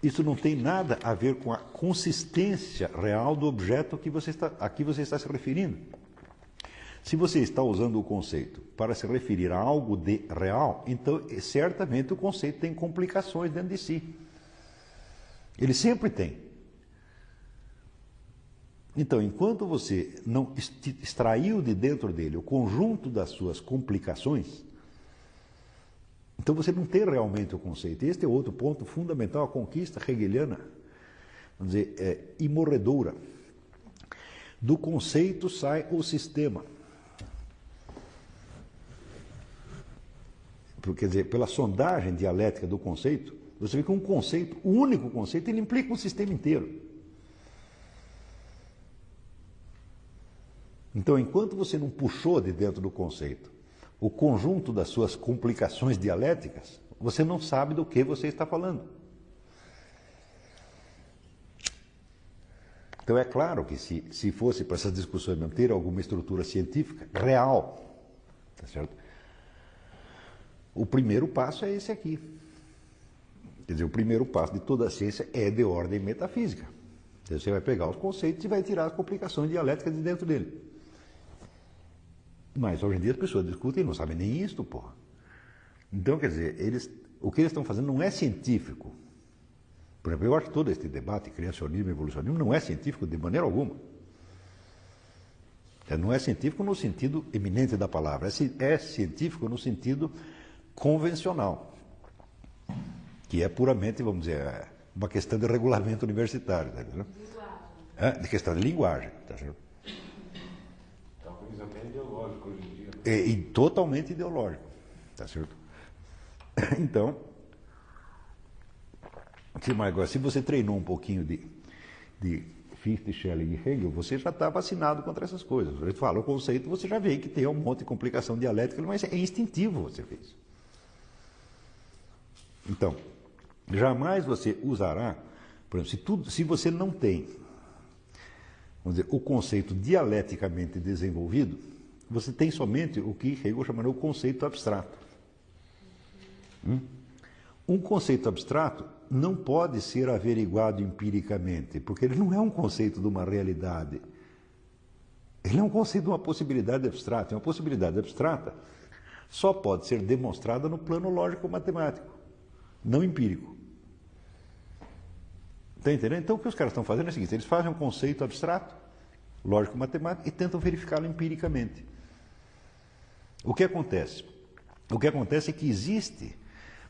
Isso não tem nada a ver com a consistência real do objeto que você está, a que você está se referindo. Se você está usando o conceito para se referir a algo de real, então certamente o conceito tem complicações dentro de si. Ele sempre tem. Então, enquanto você não extraiu de dentro dele o conjunto das suas complicações, então você não tem realmente o conceito. Este é outro ponto fundamental, a conquista hegeliana, vamos dizer, é imorredora. Do conceito sai o sistema. Quer dizer, pela sondagem dialética do conceito, você vê que um conceito, o único conceito, ele implica um sistema inteiro. Então, enquanto você não puxou de dentro do conceito o conjunto das suas complicações dialéticas, você não sabe do que você está falando. Então é claro que se, se fosse para essas discussões mesmo ter alguma estrutura científica real, tá certo? O primeiro passo é esse aqui. Quer dizer, o primeiro passo de toda a ciência é de ordem metafísica. Você vai pegar os conceitos e vai tirar as complicações dialéticas de dentro dele. Mas hoje em dia as pessoas discutem e não sabem nem isto, porra. Então, quer dizer, eles, o que eles estão fazendo não é científico. Por exemplo, eu acho que todo este debate, criacionismo e evolucionismo, não é científico de maneira alguma. É, Não é científico no sentido eminente da palavra, é é científico no sentido convencional, que é puramente, vamos dizer, uma questão de regulamento universitário. Tá entendendo? É, de questão de linguagem. Tá certo? Talvez até em dia. E, e totalmente ideológico. Tá certo? <laughs> Então, se, mais agora, se você treinou um pouquinho de, de Fichte, Schelling e Hegel, você já está vacinado contra essas coisas. Gente fala o conceito, você já vê que tem um monte de complicação dialética, mas é instintivo você fez. Então, jamais você usará, por exemplo, se, tudo, se você não tem dizer, o conceito dialeticamente desenvolvido, você tem somente o que Hegel chamaria o conceito abstrato. Hum? Um conceito abstrato não pode ser averiguado empiricamente, porque ele não é um conceito de uma realidade. Ele é um conceito de uma possibilidade abstrata. E uma possibilidade abstrata só pode ser demonstrada no plano lógico-matemático, não empírico. Está entendendo? Então o que os caras estão fazendo é o seguinte: eles fazem um conceito abstrato, lógico-matemático, e tentam verificá-lo empiricamente. O que acontece? O que acontece é que existe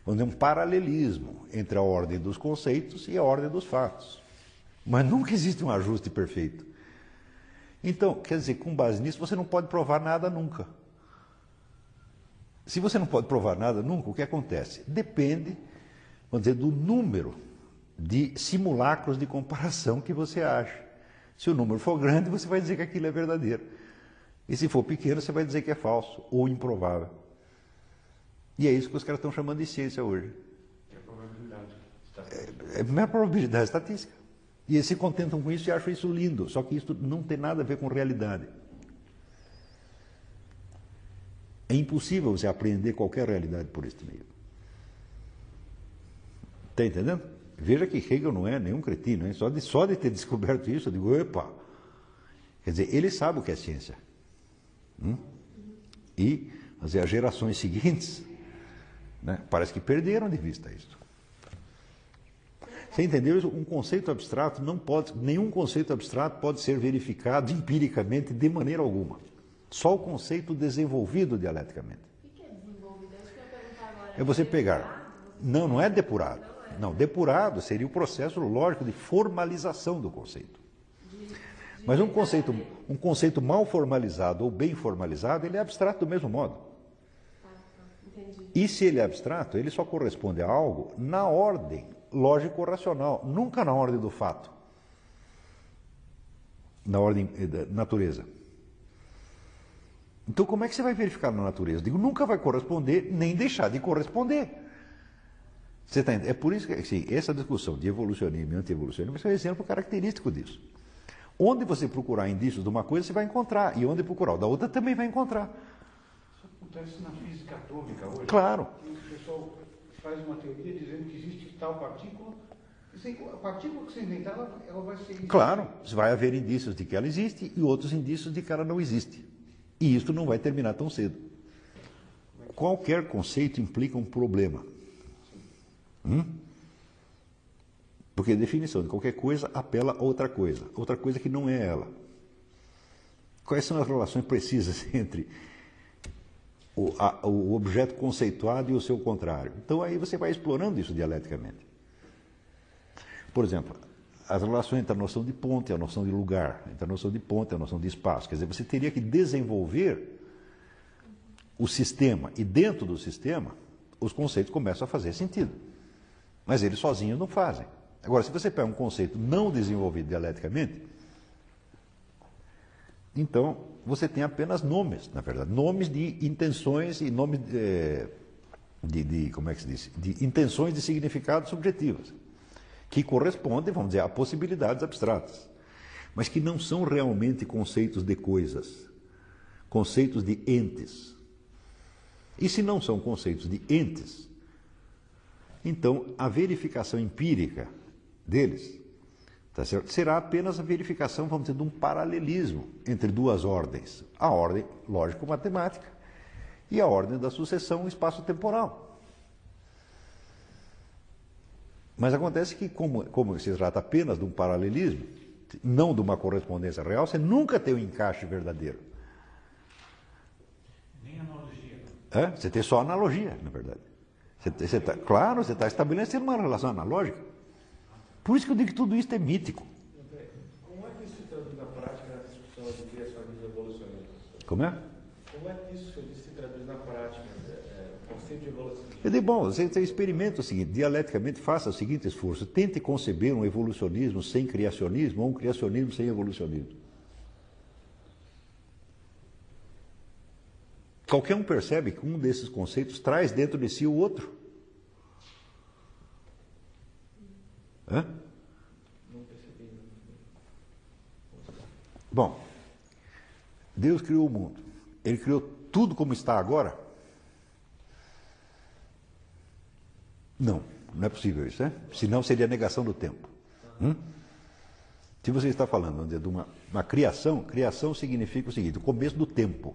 vamos dizer, um paralelismo entre a ordem dos conceitos e a ordem dos fatos. Mas nunca existe um ajuste perfeito. Então, quer dizer, com base nisso, você não pode provar nada nunca. Se você não pode provar nada nunca, o que acontece? Depende, vamos dizer, do número de simulacros de comparação que você acha. Se o número for grande, você vai dizer que aquilo é verdadeiro. E se for pequeno, você vai dizer que é falso ou improvável. E é isso que os caras estão chamando de ciência hoje. É a probabilidade. Está É a minha probabilidade estatística. E eles se contentam com isso e acham isso lindo. Só que isso não tem nada a ver com realidade. É impossível você apreender qualquer realidade por este meio. Está entendendo? Veja que Hegel não é nenhum cretino, hein? Só, de, só de ter descoberto isso, eu digo, epa! Quer dizer, ele sabe o que é ciência. Hum? E as gerações seguintes né, parece que perderam de vista isso. Você entendeu isso? Um conceito abstrato não pode, nenhum conceito abstrato pode ser verificado empiricamente de maneira alguma. Só o conceito desenvolvido dialeticamente. O que é desenvolvido? Agora. É você pegar. Depurado? Não, não é depurado. Não, depurado seria o processo lógico de formalização do conceito. Mas um conceito, um conceito mal formalizado ou bem formalizado, ele é abstrato do mesmo modo. E se ele é abstrato, ele só corresponde a algo na ordem lógico-racional, nunca na ordem do fato. Na ordem eh, da natureza. Então, como é que você vai verificar na natureza? Digo, nunca vai corresponder, nem deixar de corresponder. Você tá, é por isso que assim, essa discussão de evolucionismo e anti-evolucionismo é um exemplo característico disso. Onde você procurar indícios de uma coisa, você vai encontrar. E onde procurar o da outra, também vai encontrar. Isso acontece na física atômica hoje. Claro. O pessoal faz uma teoria dizendo que existe tal partícula. A partícula que você inventar, ela vai ser. Claro, vai haver indícios de que ela existe e outros indícios de que ela não existe. E isso não vai terminar tão cedo. Qualquer conceito implica um problema. Hum? Porque a definição de qualquer coisa apela a outra coisa, outra coisa que não é ela. Quais são as relações precisas <laughs> entre o, a- o objeto conceituado e o seu contrário? Então aí você vai explorando isso dialeticamente. Por exemplo, as relações entre a noção de ponto e a noção de lugar, entre a noção de ponto e a noção de espaço. Quer dizer, você teria que desenvolver o sistema e dentro do sistema os conceitos começam a fazer sentido. Mas eles sozinhos não fazem. Agora, se você pega um conceito não desenvolvido dialeticamente, então você tem apenas nomes, na verdade, nomes de intenções e nomes eh, de, de- como é que se diz, de intenções de significados subjetivas, que correspondem, vamos dizer, a possibilidades abstratas, mas que não são realmente conceitos de coisas, conceitos de entes. E se não são conceitos de entes, então a verificação empírica deles Tá certo? Será apenas a verificação, vamos dizer, de um paralelismo entre duas ordens. A ordem lógico-matemática e a ordem da sucessão espaço-temporal. Mas acontece que, como, como se trata apenas de um paralelismo, não de uma correspondência real, você nunca tem um encaixe verdadeiro. Nem analogia. É? Você tem só analogia, na verdade. Você, você tá, claro, você está estabelecendo uma relação analógica. Por isso que eu digo que tudo isso é mítico. Como é que isso se traduz na prática na discussão de criacionismo e evolucionismo? Como é? Como é que isso se traduz na prática, é, é, o conceito de evolucionismo? Eu digo, bom, você, você experimenta o seguinte, dialeticamente faça o seguinte esforço, tente conceber um evolucionismo sem criacionismo ou um criacionismo sem evolucionismo. Qualquer um percebe que um desses conceitos traz dentro de si o outro. Hã? Bom, Deus criou o mundo. Ele criou tudo como está agora? Não, não é possível isso, né? Senão seria negação do tempo. Hum? Se você está falando de uma, uma criação, criação significa o seguinte: o começo do tempo.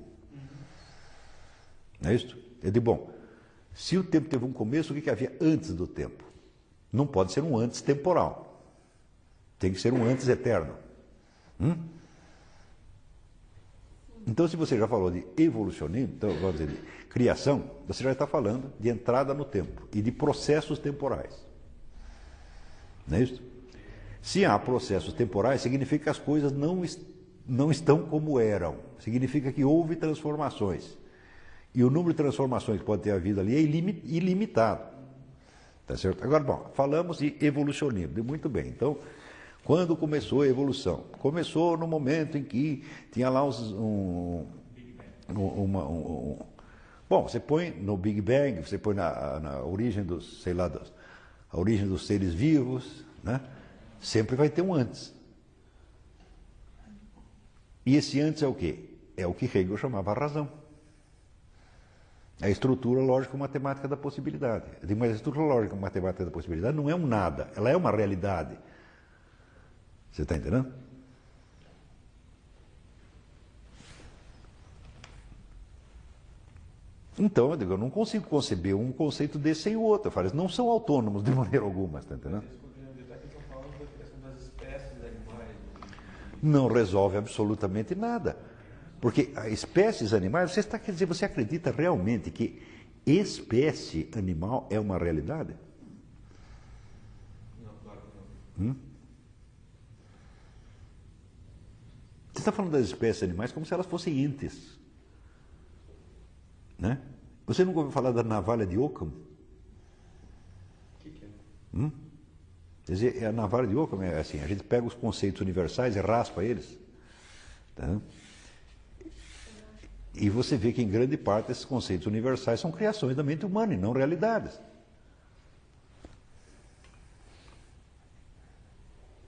Não é isso? Eu digo, bom, se o tempo teve um começo, o que, que havia antes do tempo? Não pode ser um antes temporal. Tem que ser um antes eterno. Hum? Então, se você já falou de evolucionismo, então, vamos dizer, de criação, você já está falando de entrada no tempo e de processos temporais. Não é isso? Se há processos temporais, significa que as coisas não, não estão como eram. Significa que houve transformações. E o número de transformações que pode ter havido ali é ilimitado. Tá certo? Agora, bom, falamos de evolucionismo. Muito bem. Então, quando começou a evolução? Começou no momento em que tinha lá uns, um, uma, um, um, bom, você põe no Big Bang, você põe na, na origem dos, sei lá, dos, a origem dos seres vivos, né? Sempre vai ter um antes. E esse antes é o quê? É o que Hegel chamava razão. A estrutura lógico-matemática da possibilidade. Eu digo, mas a estrutura lógico-matemática da possibilidade não é um nada, ela é uma realidade. Você está entendendo? Então, eu digo, eu não consigo conceber um conceito desse sem o outro. Eu falo, eles não são autônomos de <laughs> maneira alguma, está entendendo? Não resolve absolutamente nada. Porque espécies animais, você está quer dizer, você acredita realmente que espécie animal é uma realidade? Não, claro que não. Hum? Você está falando das espécies animais como se elas fossem entes. Né? Você nunca ouviu falar da navalha de Ockham? O que, que é? Hum? Quer dizer, a navalha de Ockham é assim, a gente pega os conceitos universais e raspa eles. Tá? E você vê que em grande parte esses conceitos universais são criações da mente humana e não realidades.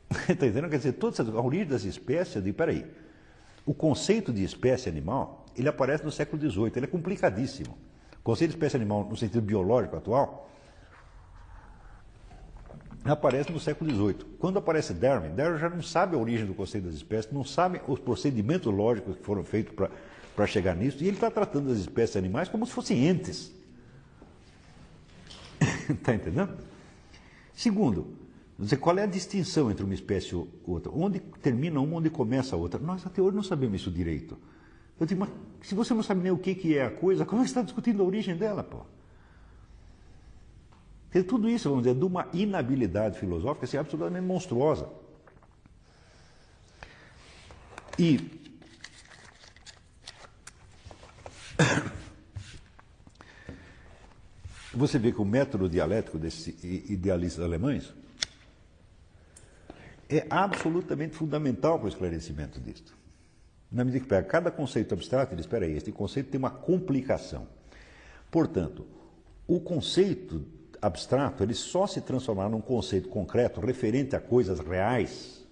Está <laughs> entendendo? Quer dizer, toda a origem das espécies, digo, peraí, o conceito de espécie animal, ele aparece no século XVIII, ele é complicadíssimo. O conceito de espécie animal, no sentido biológico atual, aparece no século XVIII. Quando aparece Darwin, Darwin já não sabe a origem do conceito das espécies, não sabe os procedimentos lógicos que foram feitos para chegar nisso, e ele está tratando as espécies animais como se fossem entes. Está <laughs> entendendo? Segundo, qual é a distinção entre uma espécie e outra? Onde termina uma, onde começa a outra? Nós até hoje não sabemos isso direito. Eu digo, mas se você não sabe nem o que, que é a coisa, como é que você está discutindo a origem dela, pô? Porque tudo isso, vamos dizer, de uma inabilidade filosófica assim, absolutamente monstruosa. E <coughs> você vê que o método dialético desses idealistas alemães é absolutamente fundamental para o esclarecimento disso. Na medida que pega cada conceito abstrato, ele espera aí, este conceito tem uma complicação. Portanto, o conceito abstrato, ele só se transformará num conceito concreto, referente a coisas reais,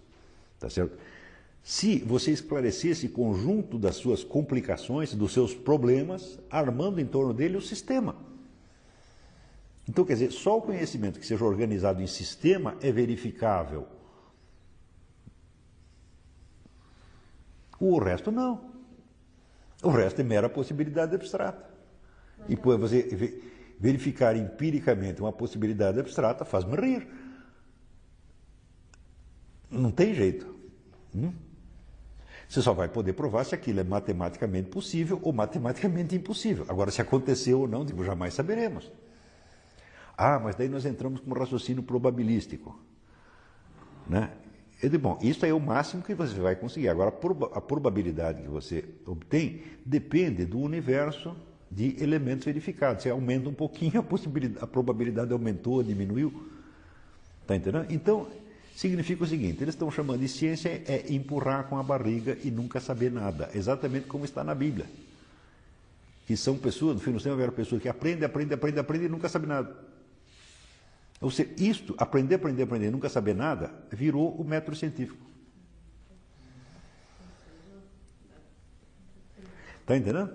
tá certo? Se você esclarecer esse conjunto das suas complicações, dos seus problemas, armando em torno dele o sistema. Então, quer dizer, só o conhecimento que seja organizado em sistema é verificável O resto não. O resto é mera possibilidade abstrata. E por você ve- verificar empiricamente uma possibilidade abstrata faz-me rir. Não tem jeito. Hum? Você só vai poder provar se aquilo é matematicamente possível ou matematicamente impossível. Agora, se aconteceu ou não, digo, jamais saberemos. Ah, mas daí nós entramos com um raciocínio probabilístico. Né? Eu digo, bom, isso é o máximo que você vai conseguir. Agora, a a probabilidade que você obtém depende do universo de elementos verificados. Você aumenta um pouquinho, a, possibilidade, a probabilidade aumentou, diminuiu. Está entendendo? Então, significa o seguinte: eles estão chamando de ciência é empurrar com a barriga e nunca saber nada. Exatamente como está na Bíblia. Que são pessoas, no fim do céu, houveram pessoas que aprendem, aprendem, aprendem, aprendem e nunca sabem nada. Ou seja, isto, aprender, aprender, aprender, nunca saber nada, virou o método científico. Está entendendo?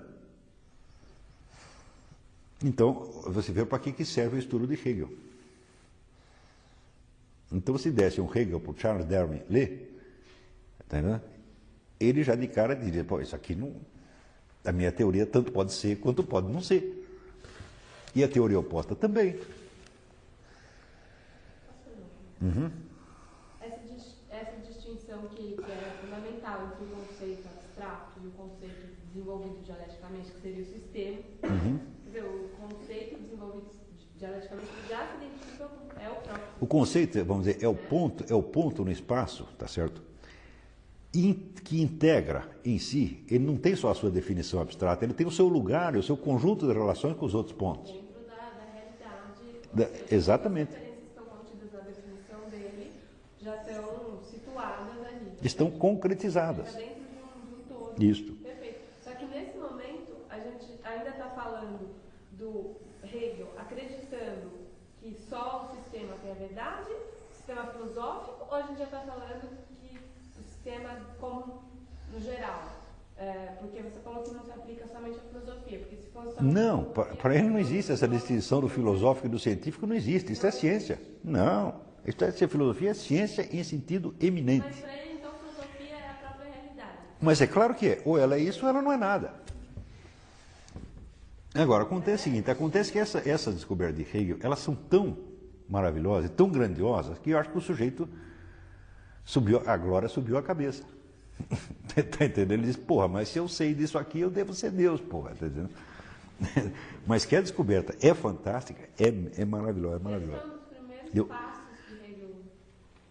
Então, você vê para que serve o estudo de Hegel. Então, se desse um Hegel para o Charles Darwin ler, tá ele já de cara diria, pô, isso aqui não. A minha teoria tanto pode ser quanto pode não ser. E a teoria oposta também. Essa, dis- essa distinção que, que é fundamental entre o conceito abstrato e o conceito desenvolvido dialeticamente, que seria o sistema. Quer dizer, o conceito desenvolvido dialeticamente já se identifica com é o conceito, vamos dizer, é o ponto, é o ponto no espaço, tá certo? In- que integra em si, ele não tem só a sua definição abstrata, ele tem o seu lugar, o seu conjunto de relações com os outros pontos. Dentro da, da realidade. Da- exatamente. Estão contidas na definição dele já estão situadas ali. Estão Está concretizadas. dentro de um, de um todo. Isto. Perfeito. Só que nesse momento, a gente ainda está falando do Hegel acreditando que só o sistema tem a verdade, sistema filosófico, ou a gente já está falando que o sistema como no geral? É, porque você falou que não se aplica somente à filosofia. Porque se fosse só Não, para ele não existe essa distinção do filosófico e do científico, não existe. Isso é ciência. Não. Isso é filosofia é ciência em sentido eminente. Mas para ele, então, filosofia é a própria realidade. Mas é claro que é. Ou ela é isso ou ela não é nada. Agora, acontece o seguinte, acontece que essa, essas descobertas de Hegel, elas são tão maravilhosas, tão grandiosas, que eu acho que o sujeito subiu, a glória subiu a cabeça. <laughs> tá entendendo? Ele diz, porra, mas se eu sei disso aqui, eu devo ser Deus, porra. Tá entendendo? <laughs> mas que a descoberta é fantástica, é, é maravilhosa, é Esse maravilhosa. é um dos primeiros Eu- passos Hegel.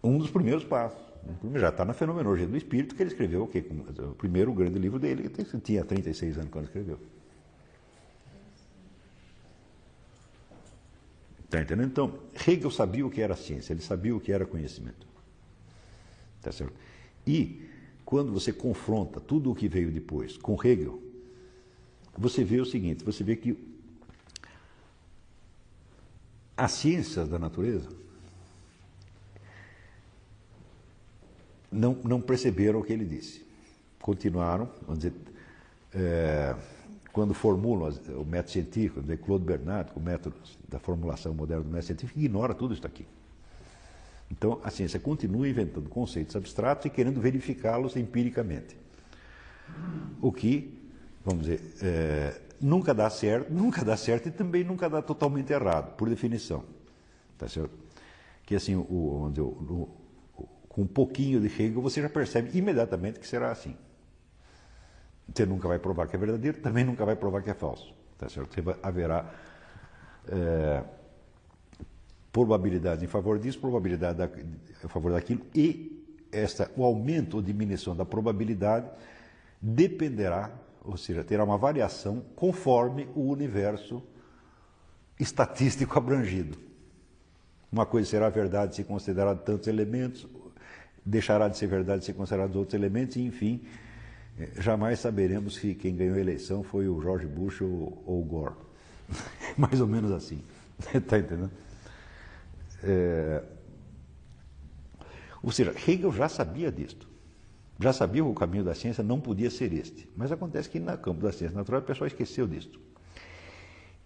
Um dos primeiros passos. Já está na Fenomenologia do Espírito, que ele escreveu o quê? O primeiro grande livro dele, que tinha 36 anos quando escreveu. Está entendendo? Então, Hegel sabia o que era ciência, ele sabia o que era conhecimento. Tá certo? E, quando você confronta tudo o que veio depois com Hegel, você vê o seguinte: você vê que as ciências da natureza não, não perceberam o que ele disse. Continuaram, vamos dizer, eh, quando formulam o método científico, de Claude Bernard, o método da formulação moderna do método científico, ignora tudo isso aqui. Então, a ciência continua inventando conceitos abstratos e querendo verificá-los empiricamente. O que, vamos dizer, eh, nunca dá certo, nunca dá certo e também nunca dá totalmente errado, por definição. Tá certo? Que assim, o, dizer, o- o- com um pouquinho de Hegel, você já percebe imediatamente que será assim. Você nunca vai provar que é verdadeiro, também nunca vai provar que é falso. Tá certo? Você vai- haverá eh, probabilidade em favor disso, probabilidade da, a favor daquilo, e essa, o aumento ou diminuição da probabilidade dependerá, ou seja, terá uma variação conforme o universo estatístico <laughs> abrangido. Uma coisa será verdade se considerar tantos elementos, deixará de ser verdade se considerar outros elementos, e enfim, eh, jamais saberemos se quem ganhou a eleição foi o George Bush ou, ou o Gore. <laughs> Mais ou menos assim. Está <laughs> entendendo? É, Ou seja, Hegel já sabia disto. Já sabia que o caminho da ciência não podia ser este. Mas acontece que no campo da ciência natural o pessoal esqueceu disto.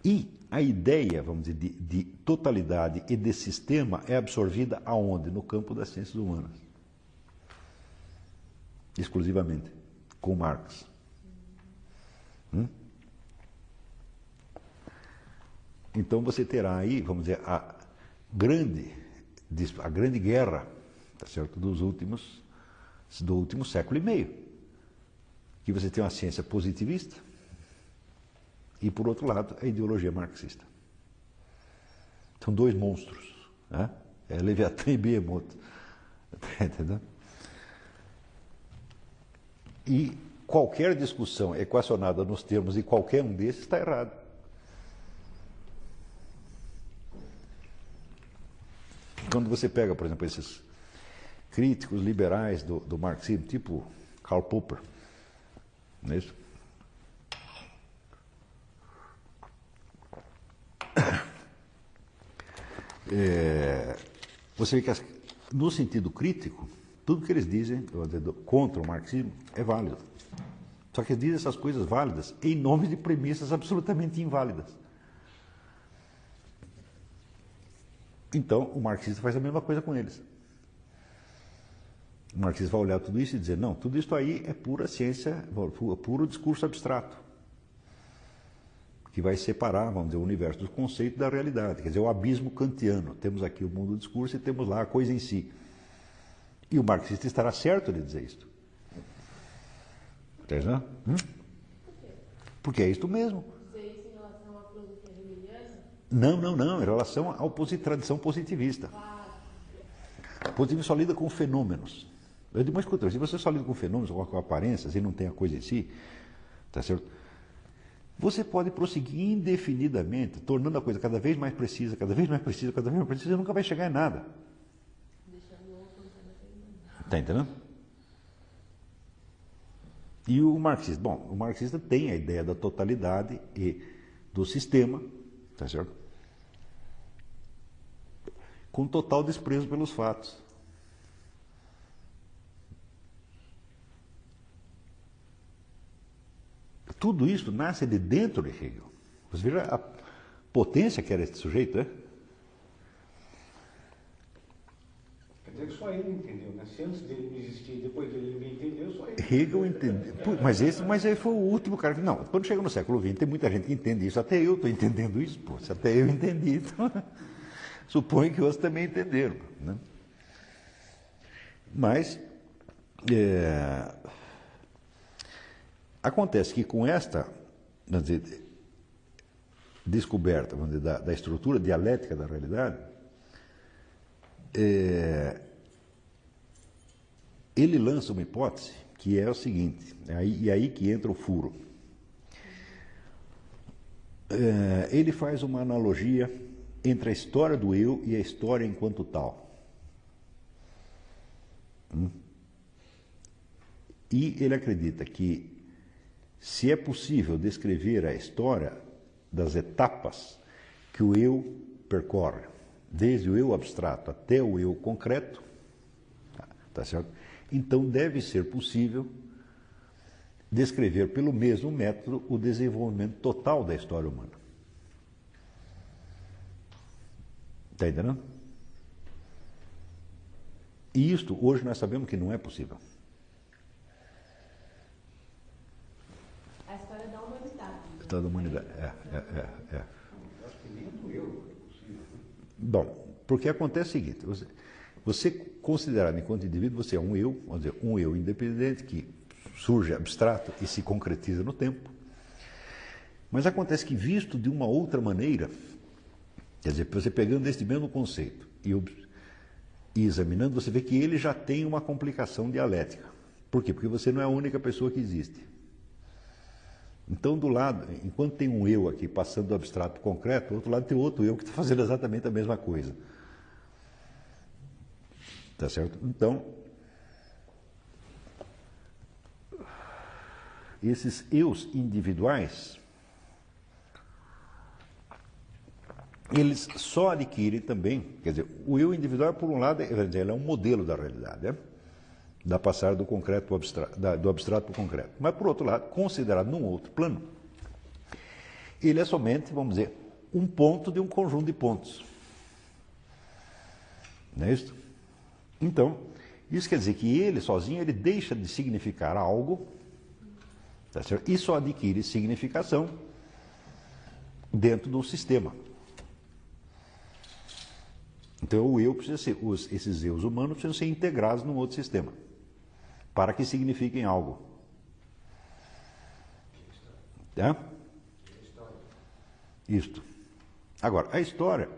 E a ideia, vamos dizer, de, de totalidade e de sistema é absorvida aonde? No campo das ciências humanas. Exclusivamente. com Marx. Hum? Então você terá aí, vamos dizer, a grande, a grande guerra tá certo? dos últimos, do último século e meio. Que você tem uma ciência positivista e, por outro lado, a ideologia marxista. São dois monstros. Né? É Leviatã <laughs> e Behemoth. Entendeu? E qualquer discussão equacionada nos termos de qualquer um desses está errado. Quando você pega, por exemplo, esses críticos liberais do, do marxismo, tipo Karl Popper, não é isso? É, você vê que as, no sentido crítico, tudo que eles dizem contra o marxismo é válido. Só que eles dizem essas coisas válidas em nome de premissas absolutamente inválidas. Então, o marxista faz a mesma coisa com eles. O marxista vai olhar tudo isso e dizer: não, tudo isso aí é pura ciência, puro discurso abstrato que vai separar, vamos dizer, o universo do conceito da realidade. Quer dizer, o abismo kantiano. Temos aqui o mundo do discurso e temos lá a coisa em si. E o marxista estará certo de dizer isto. Entendeu? Hum? Porque é isto mesmo. Dizer isso em relação à filosofia hegeliana? Não, não, não. Em relação à tradição positivista. O positivismo só lida com fenômenos. Eu digo, mas escuta, se você só lida com fenômenos, com aparências e não tem a coisa em si, tá certo? Você pode prosseguir indefinidamente, tornando a coisa cada vez mais precisa, cada vez mais precisa, cada vez mais precisa, e nunca vai chegar em nada. Está entendendo? E o marxista? Bom, o marxista tem a ideia da totalidade e do sistema, tá certo? Com total desprezo pelos fatos. Tudo isso nasce de dentro de Hegel. Você veja a potência que era esse sujeito, né? Dizer que só ele entendeu, né? Se antes dele não existia, depois dele não entendeu, só ele. Hegel entendeu. Mas esse, mas aí foi o último cara que. Não, quando chega no século XX, tem muita gente que entende isso. Até eu estou entendendo isso, pô. Se até eu entendi, então, <laughs> suponho que outros também entenderam. Né? Mas. É, Acontece que com esta dizer, descoberta dizer, da, da, estrutura dialética da realidade, é, ele lança uma hipótese que é o seguinte, é aí, e é aí que entra o furo. É, ele faz uma analogia entre a história do eu e a história enquanto tal. Hum? E ele acredita que se é possível descrever a história das etapas que o eu percorre, desde o eu abstrato até o eu concreto, tá certo? Então deve ser possível descrever pelo mesmo método o desenvolvimento total da história humana. Está entendendo? E isto hoje nós sabemos que não é possível. História da humanidade. É, é, é, é. Acho que nem eu é possível. Bom, porque acontece o seguinte, você, você considerado enquanto indivíduo, você é um eu, vamos dizer, um eu independente que surge abstrato e se concretiza no tempo. Mas acontece que visto de uma outra maneira, quer dizer, você pegando este mesmo conceito e, e examinando, você vê que ele já tem uma complicação dialética. Por quê? Porque você não é a única pessoa que existe. Então, do lado, enquanto tem um eu aqui passando do abstrato para o concreto, do outro lado tem outro eu que está fazendo exatamente a mesma coisa. Tá certo? Então, esses eus individuais, eles só adquirem também, quer dizer, o eu individual, por um lado, ele é um modelo da realidade, né? da passagem do concreto abstrato, da, do abstrato para o concreto. Mas, por outro lado, considerado num outro plano, ele é somente, vamos dizer, um ponto de um conjunto de pontos. Não é isso? Então, isso quer dizer que ele sozinho ele deixa de significar algo Tá certo? E só adquire significação dentro do sistema. Então o eu precisa ser, os, esses eus humanos precisam ser integrados num outro sistema para que signifiquem algo. Tá? Isto. Agora, a história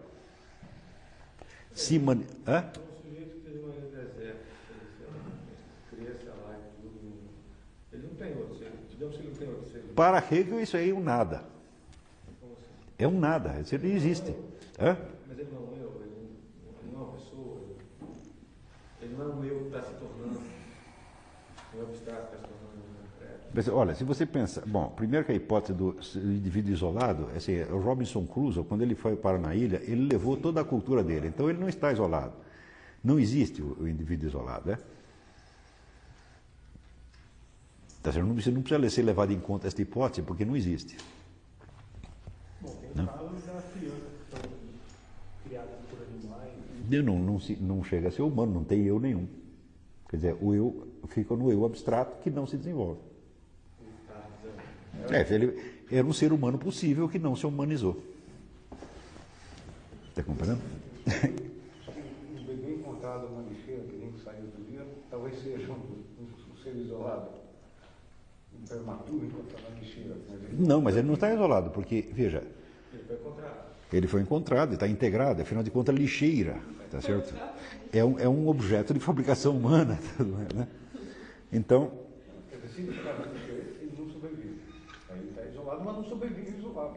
se mani... É um sujeito que teve uma vida deserta, criança lá e tudo. Ele não tem outro ser. Digamos que ele não tem outro ser. Para Hegel isso aí é um nada. É um nada, isso não existe. Hã? Mas ele não é um eu, ele não, é uma pessoa. Ele não é um eu que está se tornando. Um que está se tornando um. Mas, olha, se você pensa, bom, primeiro que a hipótese do indivíduo isolado, assim, o Robinson Crusoe, quando ele foi para na ilha, ele levou toda a cultura dele, então ele não está isolado. Não existe o, o indivíduo isolado, né? Tá certo? Não precisa- não precisa ser levado em conta esta hipótese, porque não existe. Bom, tem Não. o caso das crianças que são criadas por animais. Eu Não, não, se- não chega a ser humano, não tem eu nenhum. Quer dizer, o eu fica no eu abstrato que não se desenvolve. Tá dizendo. É, ele era um ser humano possível que não se humanizou. Está compreendendo? <laughs> Um bebê encontrado na lixeira, que nem saiu do dia, talvez seja um, um ser isolado. Um prematuro encontrado na lixeira. Mas ele- Não, mas ele não está isolado, porque, veja, Ele foi encontrado. ele foi encontrado, está integrado, afinal de contas, lixeira, tá certo? É um, é um objeto de fabricação humana, <laughs> né? Então, ele não sobrevive. Ele está isolado, mas não sobrevive isolado.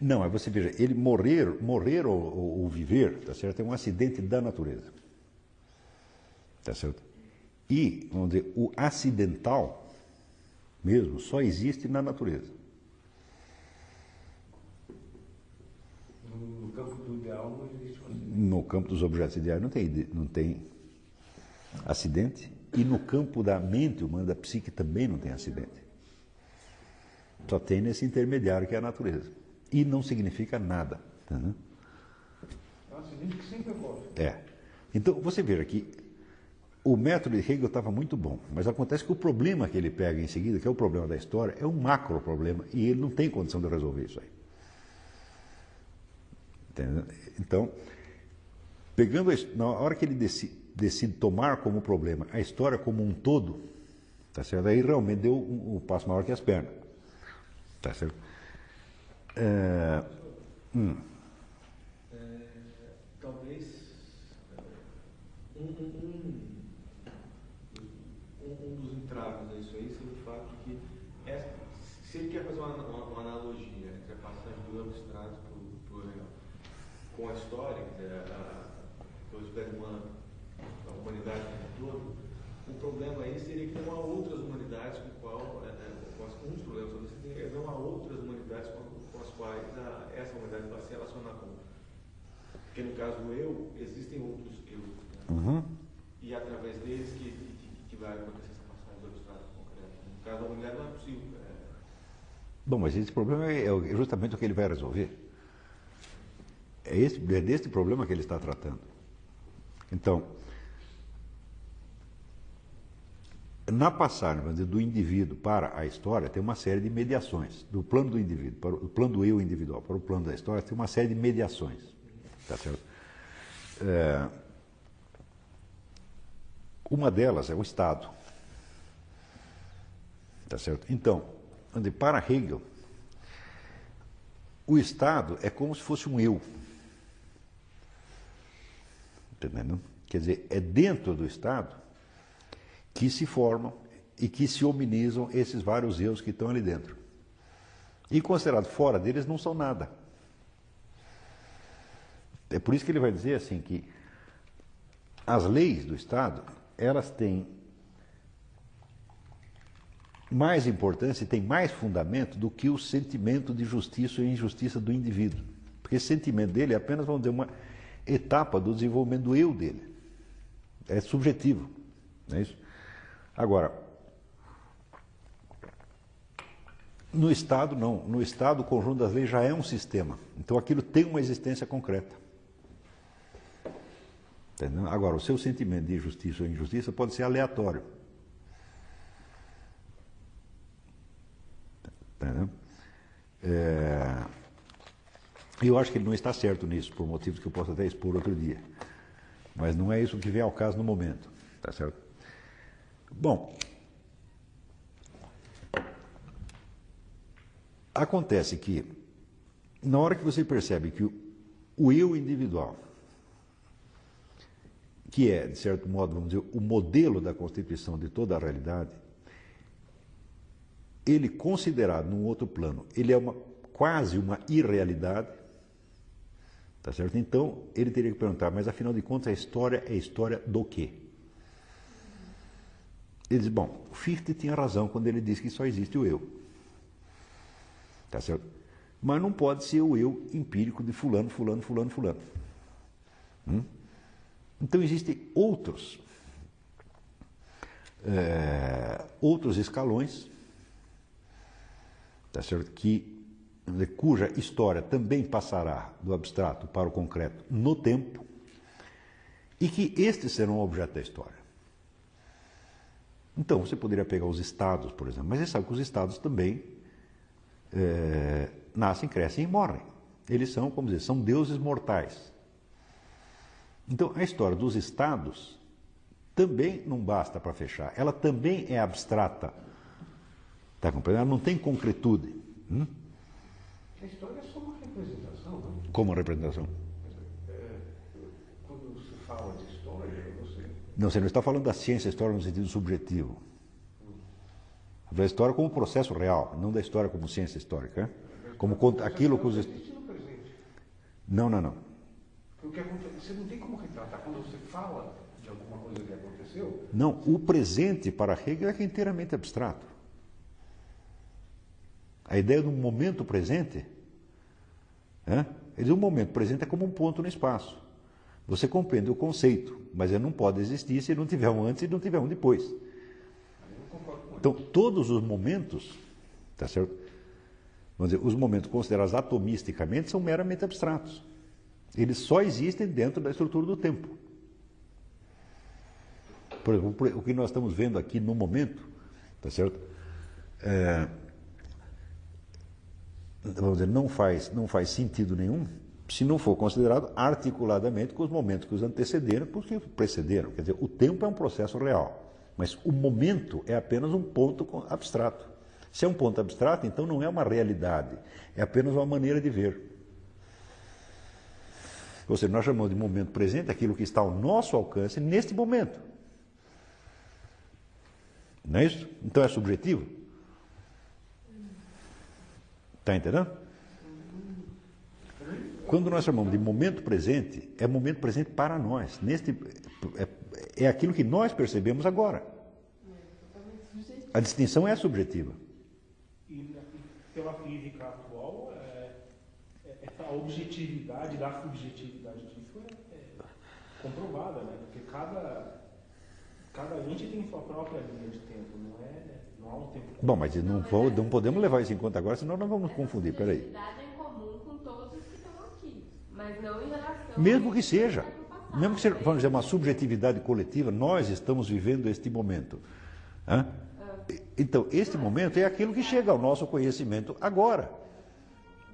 não, aí você veja, ele morrer, morrer ou, ou- ou viver, tá certo? É um acidente da natureza. Tá certo? E, vamos dizer, o acidental mesmo só existe na natureza. No, campo do ideal não existe. No campo dos objetos ideais não tem, não tem acidente. E no campo da mente humana, da psique, também não tem acidente. Só tem nesse intermediário que é a natureza. E não significa nada. entendeu? É um acidente que sempre ocorre. É. Então, você veja que o método de Hegel estava muito bom, mas acontece que o problema que ele pega em seguida, que é o problema da história, é um macro problema e ele não tem condição de resolver isso aí. Entendeu? Então, pegando na hora que ele decide, decide tomar como problema a história como um todo, tá certo? Aí realmente deu um, um passo maior que as pernas, tá certo? É, hum, É, talvez um, um, um, um dos entraves a isso aí seja o fato de que essa- se ele quer fazer uma, uma, uma analogia entre a passagem do abstrato para o real com a história, dizer, a, a a humanidade como um todo, o problema aí seria que não há outras humanidades com qual, é, é, com as, um dos problemas seria que não há outras humanidades com, com as quais a, essa humanidade vai se relacionar com. Porque no caso do eu, existem outros eu. Né? uhum. E é através deles que, que, vai acontecer essa passagem do abstrato concreto. No caso da não é possível. É, Bom, mas esse problema é é justamente o que ele vai resolver. É, esse, é desse problema que ele está tratando. Então, na passagem dizer, do indivíduo para a história, tem uma série de mediações. Do plano do indivíduo, para o plano do eu individual para o plano da história, tem uma série de mediações. Tá certo? É, uma delas é o Estado. Tá certo? Então, para Hegel, o Estado é como se fosse um eu. Entendendo? Quer dizer, é dentro do Estado que se formam e que se hominizam esses vários eus que estão ali dentro. E considerado fora deles não são nada. É por isso que ele vai dizer assim que as leis do Estado, elas têm mais importância e têm mais fundamento do que o sentimento de justiça e injustiça do indivíduo. Porque esse sentimento dele é apenas, vamos dizer, uma etapa do desenvolvimento do eu dele. É subjetivo, não é isso? Agora, no Estado, não. No Estado, o conjunto das leis já é um sistema. Então, aquilo tem uma existência concreta. Entendeu? Agora, o seu sentimento de justiça ou injustiça pode ser aleatório. Entendendo? É, eu acho que ele não está certo nisso, por motivos que eu posso até expor outro dia. Mas não é isso que vem ao caso no momento. Tá certo? Bom, acontece que, na hora que você percebe que o eu individual, que é, de certo modo, vamos dizer, o modelo da constituição de toda a realidade, ele considerado num outro plano, ele é uma, quase uma irrealidade, tá certo? Então, ele teria que perguntar, mas afinal de contas a história é história do quê? Ele diz, bom, Fichte tinha razão quando ele disse que só existe o eu. Tá certo? Mas não pode ser o eu empírico de fulano, fulano, fulano, fulano. Hum? Então existem outros, é, outros escalões, tá certo? Que, cuja história também passará do abstrato para o concreto no tempo, e que estes serão objeto da história. Então, você poderia pegar os estados, por exemplo, mas você sabe que os estados também é, nascem, crescem e morrem. Eles são, como dizer, são deuses mortais. Então, a história dos estados também não basta para fechar. Ela também é abstrata. Está compreendendo? Ela não tem concretude. Hum? A história é só uma representação, não? Como uma representação? É, quando se fala de história, você. Não, você não está falando da ciência história no sentido subjetivo. Da história como processo real, não da história como ciência histórica. né? Como aquilo que os. Não, não, não. Porque você não tem como retratar. Quando você fala de alguma coisa que aconteceu, Não, o presente para Hegel é que é inteiramente abstrato. A ideia do momento presente, né? ele diz, o momento presente é como um ponto no espaço. Você compreende o conceito, mas ele não pode existir se não tiver um antes e não tiver um depois. Então, todos os momentos, tá certo? Vamos dizer, os momentos considerados atomisticamente são meramente abstratos. Eles só existem dentro da estrutura do tempo. Por exemplo, o que nós estamos vendo aqui no momento, tá certo? É, vamos dizer, não faz, não faz sentido nenhum se não for considerado articuladamente com os momentos que os antecederam, porque precederam. Quer dizer, o tempo é um processo real, mas o momento é apenas um ponto abstrato. Se é um ponto abstrato, então não é uma realidade, é apenas uma maneira de ver. Ou seja, nós chamamos de momento presente aquilo que está ao nosso alcance neste momento. Não é isso? Então é subjetivo? Está entendendo? Quando nós chamamos de momento presente, é momento presente para nós. Neste, é, é aquilo que nós percebemos agora. A distinção é subjetiva. E, pela física é- essa objetividade da subjetividade disso é, é comprovada, né? Porque cada, cada ente tem sua própria linha de tempo, não é? Não há um tempo Bom, mas não, vou- não podemos levar isso em conta agora, senão nós vamos Essa confundir. Peraí. subjetividade é comum com todos os que estão aqui, mas não em relação Mesmo que seja, mesmo que seja, vamos dizer, uma subjetividade coletiva, nós estamos vivendo este momento. Hã? Então, este momento é aquilo que chega ao nosso conhecimento agora.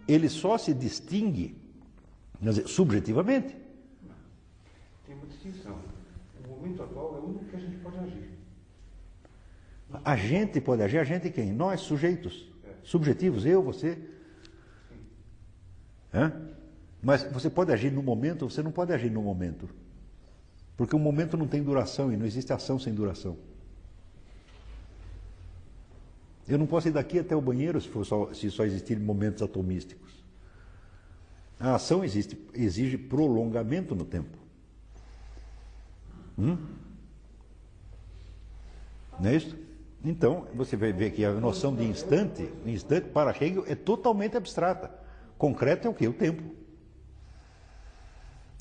Ele só se distingue dizer, subjetivamente. Tem uma distinção. O momento atual é o único que a gente pode agir. A gente pode agir, a gente quem? Nós, sujeitos. Subjetivos, eu, você. Hã? Mas você pode agir no momento, você não pode agir no momento. Porque o momento não tem duração e não existe ação sem duração. Eu não posso ir daqui até o banheiro se, for só, se só existirem momentos atomísticos. A ação existe, exige prolongamento no tempo. Hum? Não é isso? Então, você vai ver que a noção de instante, instante para Hegel é totalmente abstrata. Concreto é o que? O tempo.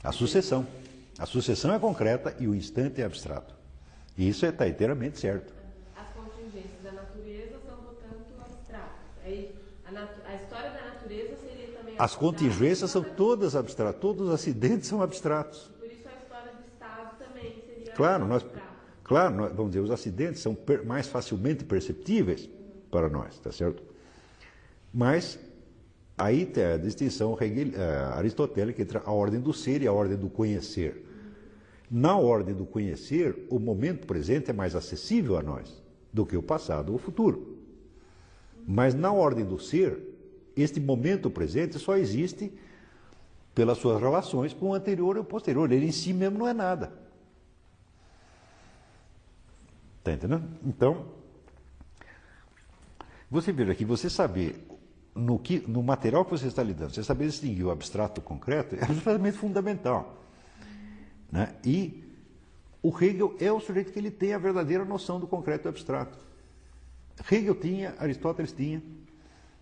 A sucessão. A sucessão é concreta e o instante é abstrato. E isso está inteiramente certo. As contingências da natureza são, portanto, abstratas. Aí, a, natu- a história da natureza seria também As contingências são todas abstratas, todos os acidentes são abstratos. Por isso a história do Estado também seria Claro, nós, claro, nós- vamos dizer, os acidentes são per- mais facilmente perceptíveis para nós, tá certo? Mas aí tem a distinção hegel- eh, aristotélica entre a ordem do ser e a ordem do conhecer. Na ordem do conhecer, o momento presente é mais acessível a nós do que o passado ou o futuro. Mas na ordem do ser, este momento presente só existe pelas suas relações com o anterior e o posterior. Ele em si mesmo não é nada. Está entendendo? Então, você veja que você saber no, que, no material que você está lidando, você saber distinguir o abstrato do concreto é absolutamente fundamental. Né? E o Hegel é o sujeito que ele tem a verdadeira noção do concreto e do abstrato. Hegel tinha, Aristóteles tinha,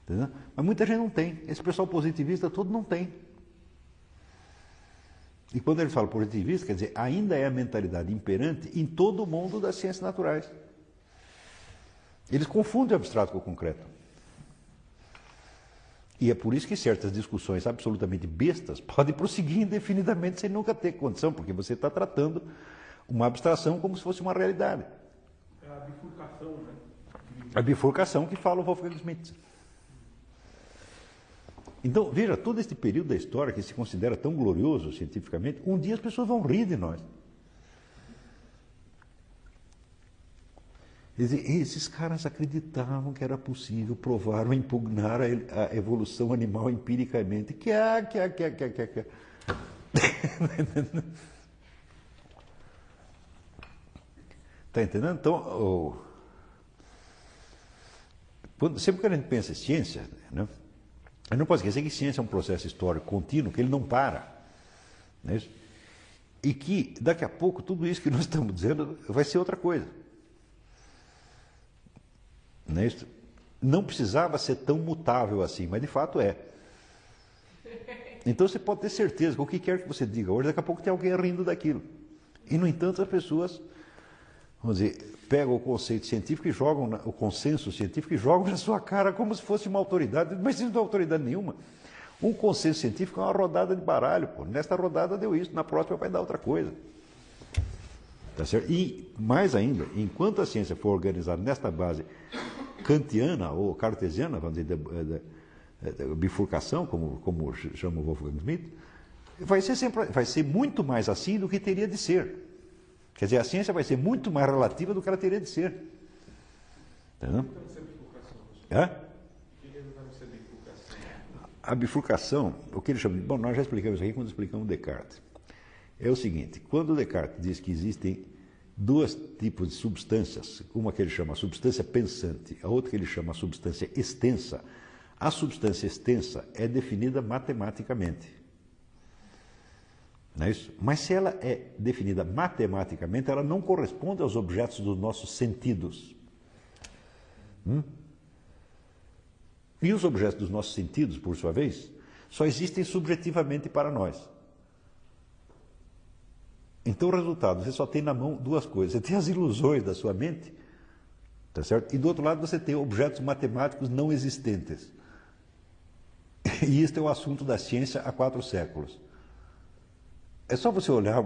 entendeu? mas muita gente não tem. Esse pessoal positivista todo não tem. E quando ele fala positivista, quer dizer, ainda é a mentalidade imperante em todo o mundo das ciências naturais. Eles confundem o abstrato com o concreto. E é por isso que certas discussões absolutamente bestas podem prosseguir indefinidamente sem nunca ter condição, porque você está tratando uma abstração como se fosse uma realidade. É a bifurcação, né? A bifurcação que fala o Wolfgang Schmidt. Então, veja, todo este período da história que se considera tão glorioso cientificamente, um dia as pessoas vão rir de nós. Esses caras acreditavam que era possível provar ou impugnar a, evolução animal empiricamente. Que é, que é, que é, que é, que é. Está <laughs> entendendo? Então, o... Quando, sempre que a gente pensa em ciência, né, gente não pode esquecer que ciência é um processo histórico contínuo, que ele não para. Não é isso? E que daqui a pouco tudo isso que nós estamos dizendo vai ser outra coisa. Não, é isso? não precisava ser tão mutável assim, mas de fato é. Então você pode ter certeza que o que quer que você diga hoje, daqui a pouco tem alguém rindo daquilo. E, no entanto, as pessoas, vamos dizer, pegam o conceito científico e jogam, na, o consenso científico e jogam na sua cara como se fosse uma autoridade, mas isso não é autoridade nenhuma. Um consenso científico é uma rodada de baralho. Pô. Nesta rodada deu isso, na próxima vai dar outra coisa. Tá certo? E, mais ainda, enquanto a ciência for organizada nesta base kantiana ou cartesiana, vamos dizer, de, de, de bifurcação, como, como chama o Wolfgang Schmidt, vai ser, sempre, vai ser muito mais assim do que teria de ser. Quer dizer, a ciência vai ser muito mais relativa do que ela teria de ser. Entendeu? É? A bifurcação, o que ele chama de. Bom, nós já explicamos aqui quando explicamos Descartes. É o seguinte: quando Descartes diz que existem dois tipos de substâncias, uma que ele chama substância pensante, a outra que ele chama substância extensa, a substância extensa é definida matematicamente. Não é isso? Mas se ela é definida matematicamente, ela não corresponde aos objetos dos nossos sentidos. Hum? E os objetos dos nossos sentidos, por sua vez, só existem subjetivamente para nós. Então o resultado, você só tem na mão duas coisas. Você tem as ilusões da sua mente, tá certo? E do outro lado você tem objetos matemáticos não existentes. <laughs> E este é o assunto da ciência há quatro séculos. É só você olhar,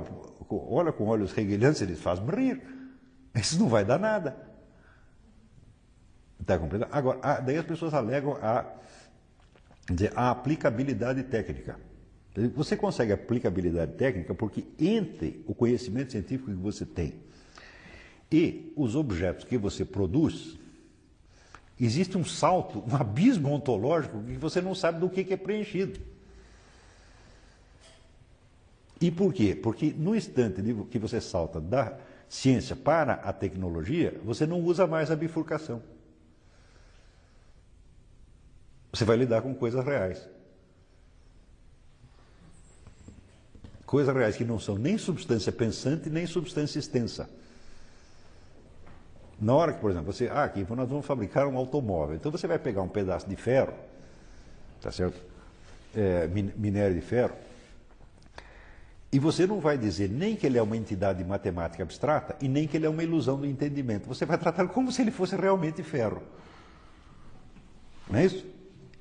olha com olhos hegelianos, eles fazem rir. Isso não vai dar nada. Está compreendendo? Agora, daí as pessoas alegam a, dizer, a aplicabilidade técnica. Você consegue aplicabilidade técnica porque entre o conhecimento científico que você tem e os objetos que você produz, existe um salto, um abismo ontológico que você não sabe do que é preenchido. E por quê? Porque no instante que você salta da ciência para a tecnologia, você não usa mais a bifurcação. Você vai lidar com coisas reais. Coisas reais que não são nem substância pensante, nem substância extensa. Na hora que, por exemplo, você, ah, aqui nós vamos fabricar um automóvel. Então você vai pegar um pedaço de ferro, tá certo? É, minério de ferro, e você não vai dizer nem que ele é uma entidade matemática abstrata e nem que ele é uma ilusão do entendimento. Você vai tratar como se ele fosse realmente ferro. Não é isso?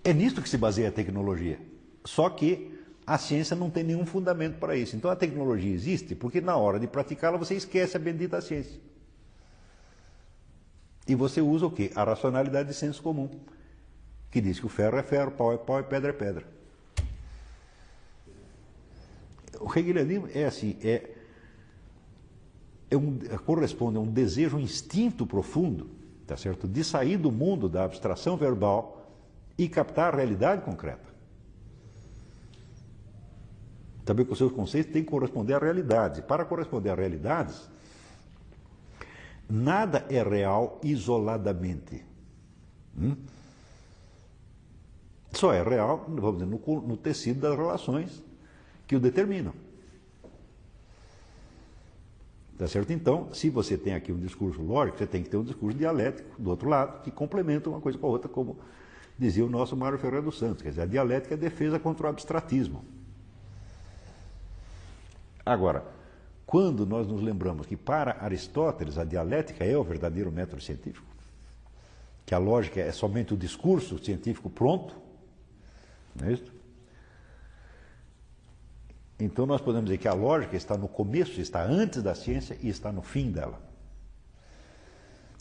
É nisto que se baseia a tecnologia. Só que a ciência não tem nenhum fundamento para isso. Então a tecnologia existe porque na hora de praticá-la você esquece a bendita ciência. E você usa o quê? A racionalidade de senso comum. que diz que o ferro é ferro, pau é pau e pedra é pedra. O hegelianismo é assim, é, é um, corresponde a um desejo, um instinto profundo, tá certo, de sair do mundo da abstração verbal e captar a realidade concreta. Também que os seus conceitos têm que corresponder à realidade. Para corresponder à realidades, nada é real isoladamente. Hum? Só é real, vamos dizer, no, no tecido das relações que o determinam. Tá certo? Então, se você tem aqui um discurso lógico, você tem que ter um discurso dialético do outro lado, que complementa uma coisa com a outra, como dizia o nosso Mário Ferreira dos Santos. Quer dizer, a dialética é a defesa contra o abstratismo. Agora, quando nós nos lembramos que para Aristóteles a dialética é o verdadeiro método científico, que a lógica é somente o discurso científico pronto, não é isso? Então nós podemos dizer que a lógica está no começo, está antes da ciência e está no fim dela.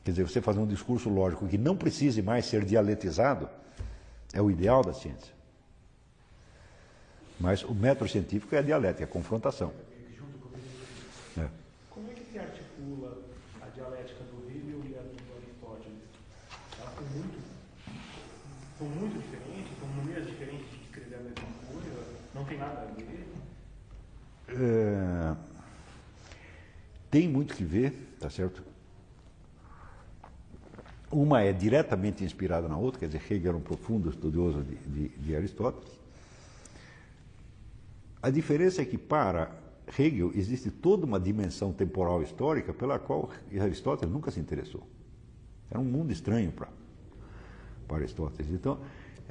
Quer dizer, você fazer um discurso lógico que não precise mais ser dialetizado é o ideal da ciência. Mas o método científico é a dialética, é a confrontação. É. Como é que se articula a dialética do Hegel e a do Aristóteles? Elas são muito, são muito diferentes, são maneiras diferentes de escrever a mesma coisa, não tem nada a ver? É, tem muito que ver, tá certo? Uma é diretamente inspirada na outra, quer dizer, Hegel era um profundo estudioso de, de, de Aristóteles. A diferença é que para Hegel existe toda uma dimensão temporal histórica pela qual Aristóteles nunca se interessou. Era um mundo estranho para, para Aristóteles. Então,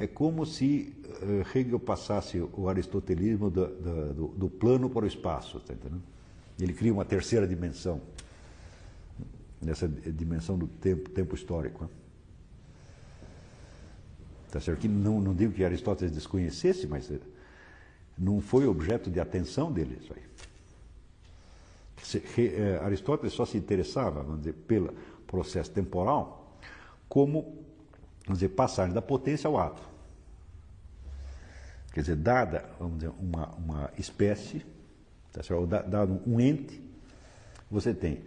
é como se uh, Hegel passasse o aristotelismo do, do, do, plano para o espaço. Tá entendendo? Ele cria uma terceira dimensão, nessa dimensão do tempo, tempo histórico. Né? Tá certo? Que não, não digo que Aristóteles desconhecesse, mas eh, não foi objeto de atenção dele isso aí. Eh, Aristóteles só se interessava, vamos dizer, pelo processo temporal como, vamos dizer, passagem da potência ao ato. Quer dizer, dada, vamos dizer, uma, uma espécie, tá certo? dado um ente, você tem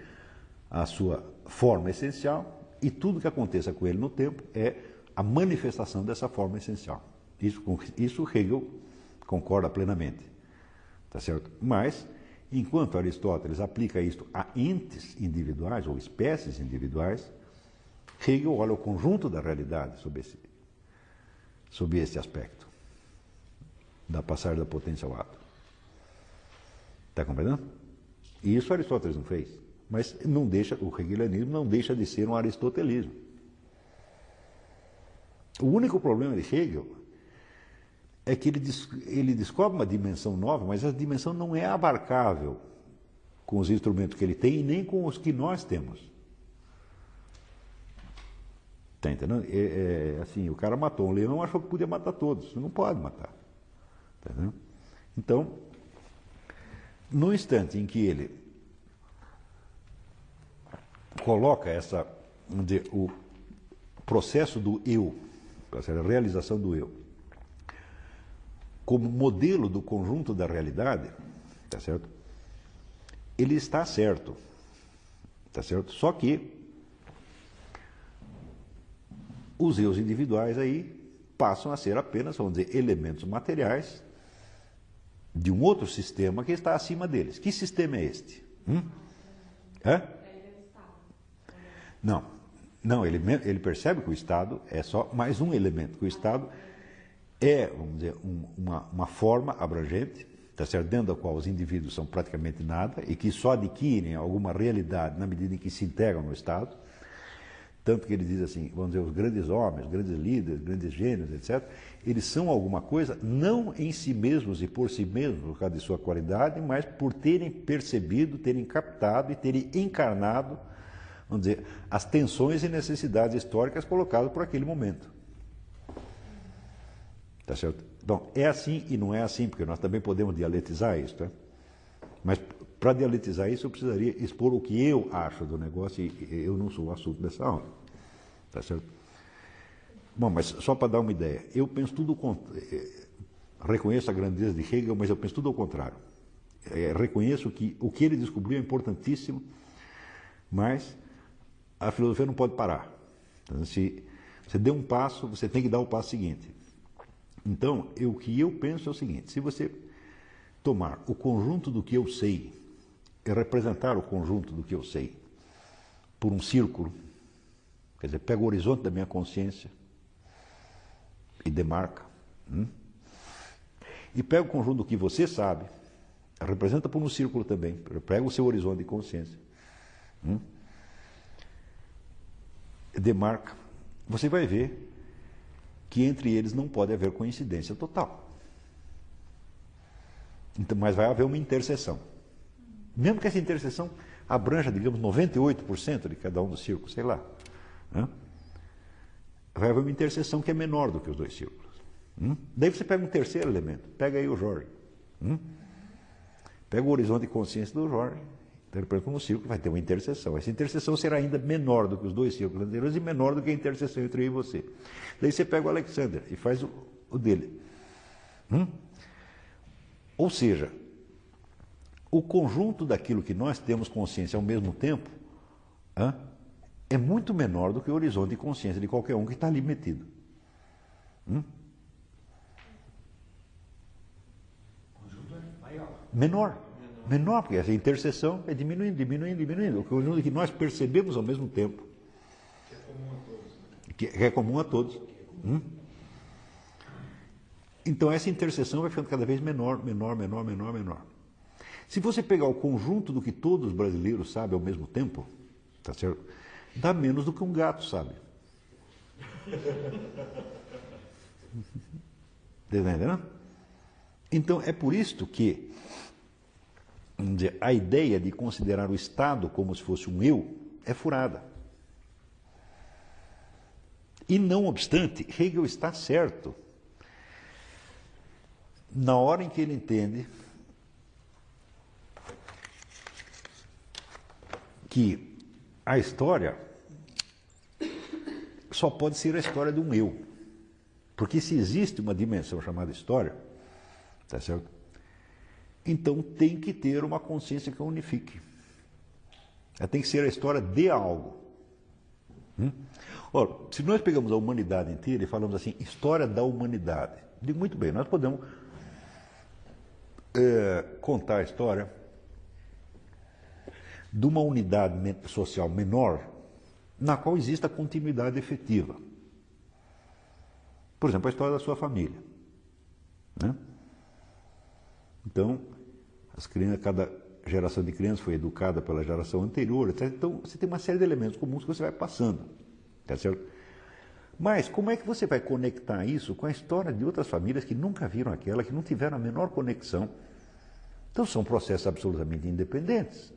a sua forma essencial e tudo que aconteça com ele no tempo é a manifestação dessa forma essencial. Isso, isso Hegel concorda plenamente. Tá certo? Mas Enquanto Aristóteles aplica isto a entes individuais ou espécies individuais, Hegel olha o conjunto da realidade sob esse, sob esse aspecto da passagem da potência ao ato. Está compreendendo? E isso Aristóteles não fez. Mas não deixa, o hegelianismo não deixa de ser um aristotelismo. O único problema de Hegel é que ele, ele descobre uma dimensão nova, mas essa dimensão não é abarcável com os instrumentos que ele tem e nem com os que nós temos. Está entendendo? É, é, assim, o cara matou um leão, achou que podia matar todos. Não pode matar. Então, no instante em que ele coloca essa, dizer, o processo do eu, a realização do eu, como modelo do conjunto da realidade, tá certo? Ele está certo, tá certo? Só que os eus individuais aí passam a ser apenas, vamos dizer, elementos materiais de um outro sistema que está acima deles. Que sistema é este? Hum? É? Não, não, ele, ele percebe que o Estado é só mais um elemento, que o Estado é, vamos dizer, um, uma, uma forma abrangente, tá certo? dentro da qual os indivíduos são praticamente nada e que só adquirem alguma realidade na medida em que se integram no Estado. Tanto que ele diz assim, vamos dizer, os grandes homens, grandes líderes, grandes gênios, etc., eles são alguma coisa não em si mesmos e por si mesmos, por causa de sua qualidade, mas por terem percebido, terem captado e terem encarnado, vamos dizer, as tensões e necessidades históricas colocadas por aquele momento. Tá certo? Então, é assim e não é assim, porque nós também podemos dialetizar isso, tá? Mas para dialetizar isso, eu precisaria expor o que eu acho do negócio e eu não sou o assunto dessa aula. Tá certo? Bom, mas só para dar uma ideia, eu penso tudo. cont- eh, Reconheço a grandeza de Hegel, mas eu penso tudo ao contrário. Eh, reconheço que o que ele descobriu é importantíssimo, mas a filosofia não pode parar. Então, se você deu um passo, você tem que dar o passo seguinte. Então, eu- o que eu penso é o seguinte: se você tomar o conjunto do que eu sei e representar o conjunto do que eu sei por um círculo, quer dizer, pega o horizonte da minha consciência e demarca, hum? e pega o conjunto do que você sabe, representa por um círculo também, pega o seu horizonte de consciência, hum? demarca, você vai ver que entre eles não pode haver coincidência total. Então, mas vai haver uma interseção. Mesmo que essa interseção abranja, digamos, 98% de cada um dos círculos, sei lá. né? Vai haver uma interseção que é menor do que os dois círculos. hum? Daí você pega um terceiro elemento, pega aí o Jorge. hum? Pega o horizonte de consciência do Jorge, interpreta como um círculo, vai ter uma interseção. Essa interseção será ainda menor do que os dois círculos anteriores e menor do que a interseção entre eu e você. Daí você pega o Alexander e faz o, o dele. Hum? Ou seja, o conjunto daquilo que nós temos consciência ao mesmo tempo hã, é muito menor do que o horizonte de consciência de qualquer um que está ali metido. Hum? Menor. Menor, porque essa interseção é diminuindo, diminuindo, diminuindo. O conjunto que nós percebemos ao mesmo tempo. Que que é comum a todos. Hum? Então essa interseção vai ficando cada vez menor, menor, menor, menor, menor. Se você pegar o conjunto do que todos os brasileiros sabem ao mesmo tempo, tá certo? Dá menos do que um gato sabe. Tá entendendo? Então é por isto que dizer, a ideia de considerar o Estado como se fosse um eu é furada. E não obstante, Hegel está certo na hora em que ele entende que a história só pode ser a história de um eu. Porque se existe uma dimensão chamada história, tá certo? Então tem que ter uma consciência que unifique. Ela tem que ser a história de algo. Hum? Ora, se nós pegamos a humanidade inteira e falamos assim, história da humanidade, digo muito bem, nós podemos é, contar a história de uma unidade social menor na qual exista continuidade efetiva. Por exemplo, a história da sua família. Né? Então, as crianças, cada geração de crianças foi educada pela geração anterior, etc. Então, você tem uma série de elementos comuns que você vai passando. Tá certo? Mas como é que você vai conectar isso com a história de outras famílias que nunca viram aquela, que não tiveram a menor conexão? Então, são processos absolutamente independentes.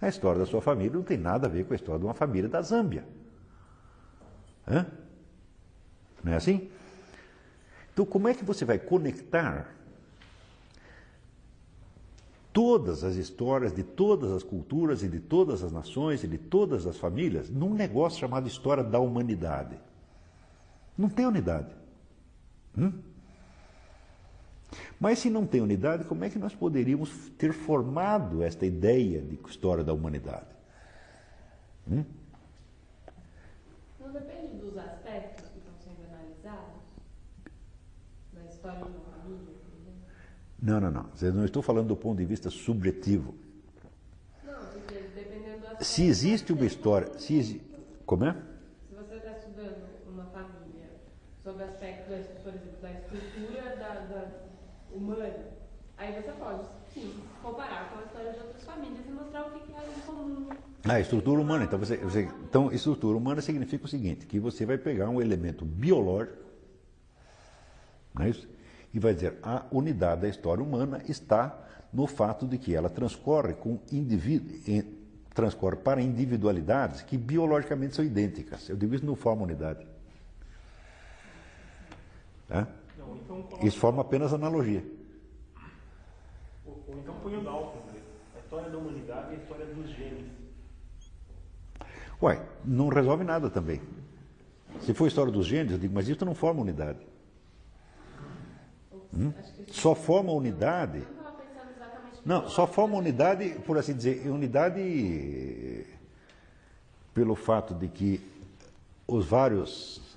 A história da sua família não tem nada a ver com a história de uma família da Zâmbia. Hã? Não é assim? Então, como é que você vai conectar todas as histórias de todas as culturas e de todas as nações e de todas as famílias num negócio chamado história da humanidade? Não tem unidade. Hum? Mas se não tem unidade, como é que nós poderíamos ter formado esta ideia de história da humanidade? Hum? Não depende dos aspectos que estão sendo analisados? Na história de uma família? Não, não, não. Eu não estou falando do ponto de vista subjetivo. Não, porque dependendo do. Se existe uma história. Se exi... Como é? Se você está estudando uma família sob o aspecto, da, por exemplo, da estrutura da, da humana, aí você pode, sim, comparar com a história de outras famílias e mostrar o que que há em comum. Ah, estrutura humana. Então, você, você- então, estrutura humana significa o seguinte: que você vai pegar um elemento biológico, não é isso? E vai dizer a unidade da história humana está no fato de que ela transcorre com indivíduo, transcorre para individualidades que biologicamente são idênticas. Eu digo isso não forma unidade. Tá? Então forma apenas analogia. ou, ou então põe o Dalton, né? a história da humanidade e a história dos genes. Uai, não resolve nada também. Se for a história dos gêneros, eu digo, mas isso não forma unidade. Hum? Só forma unidade. Não só forma unidade, por assim dizer, unidade pelo fato de que os vários,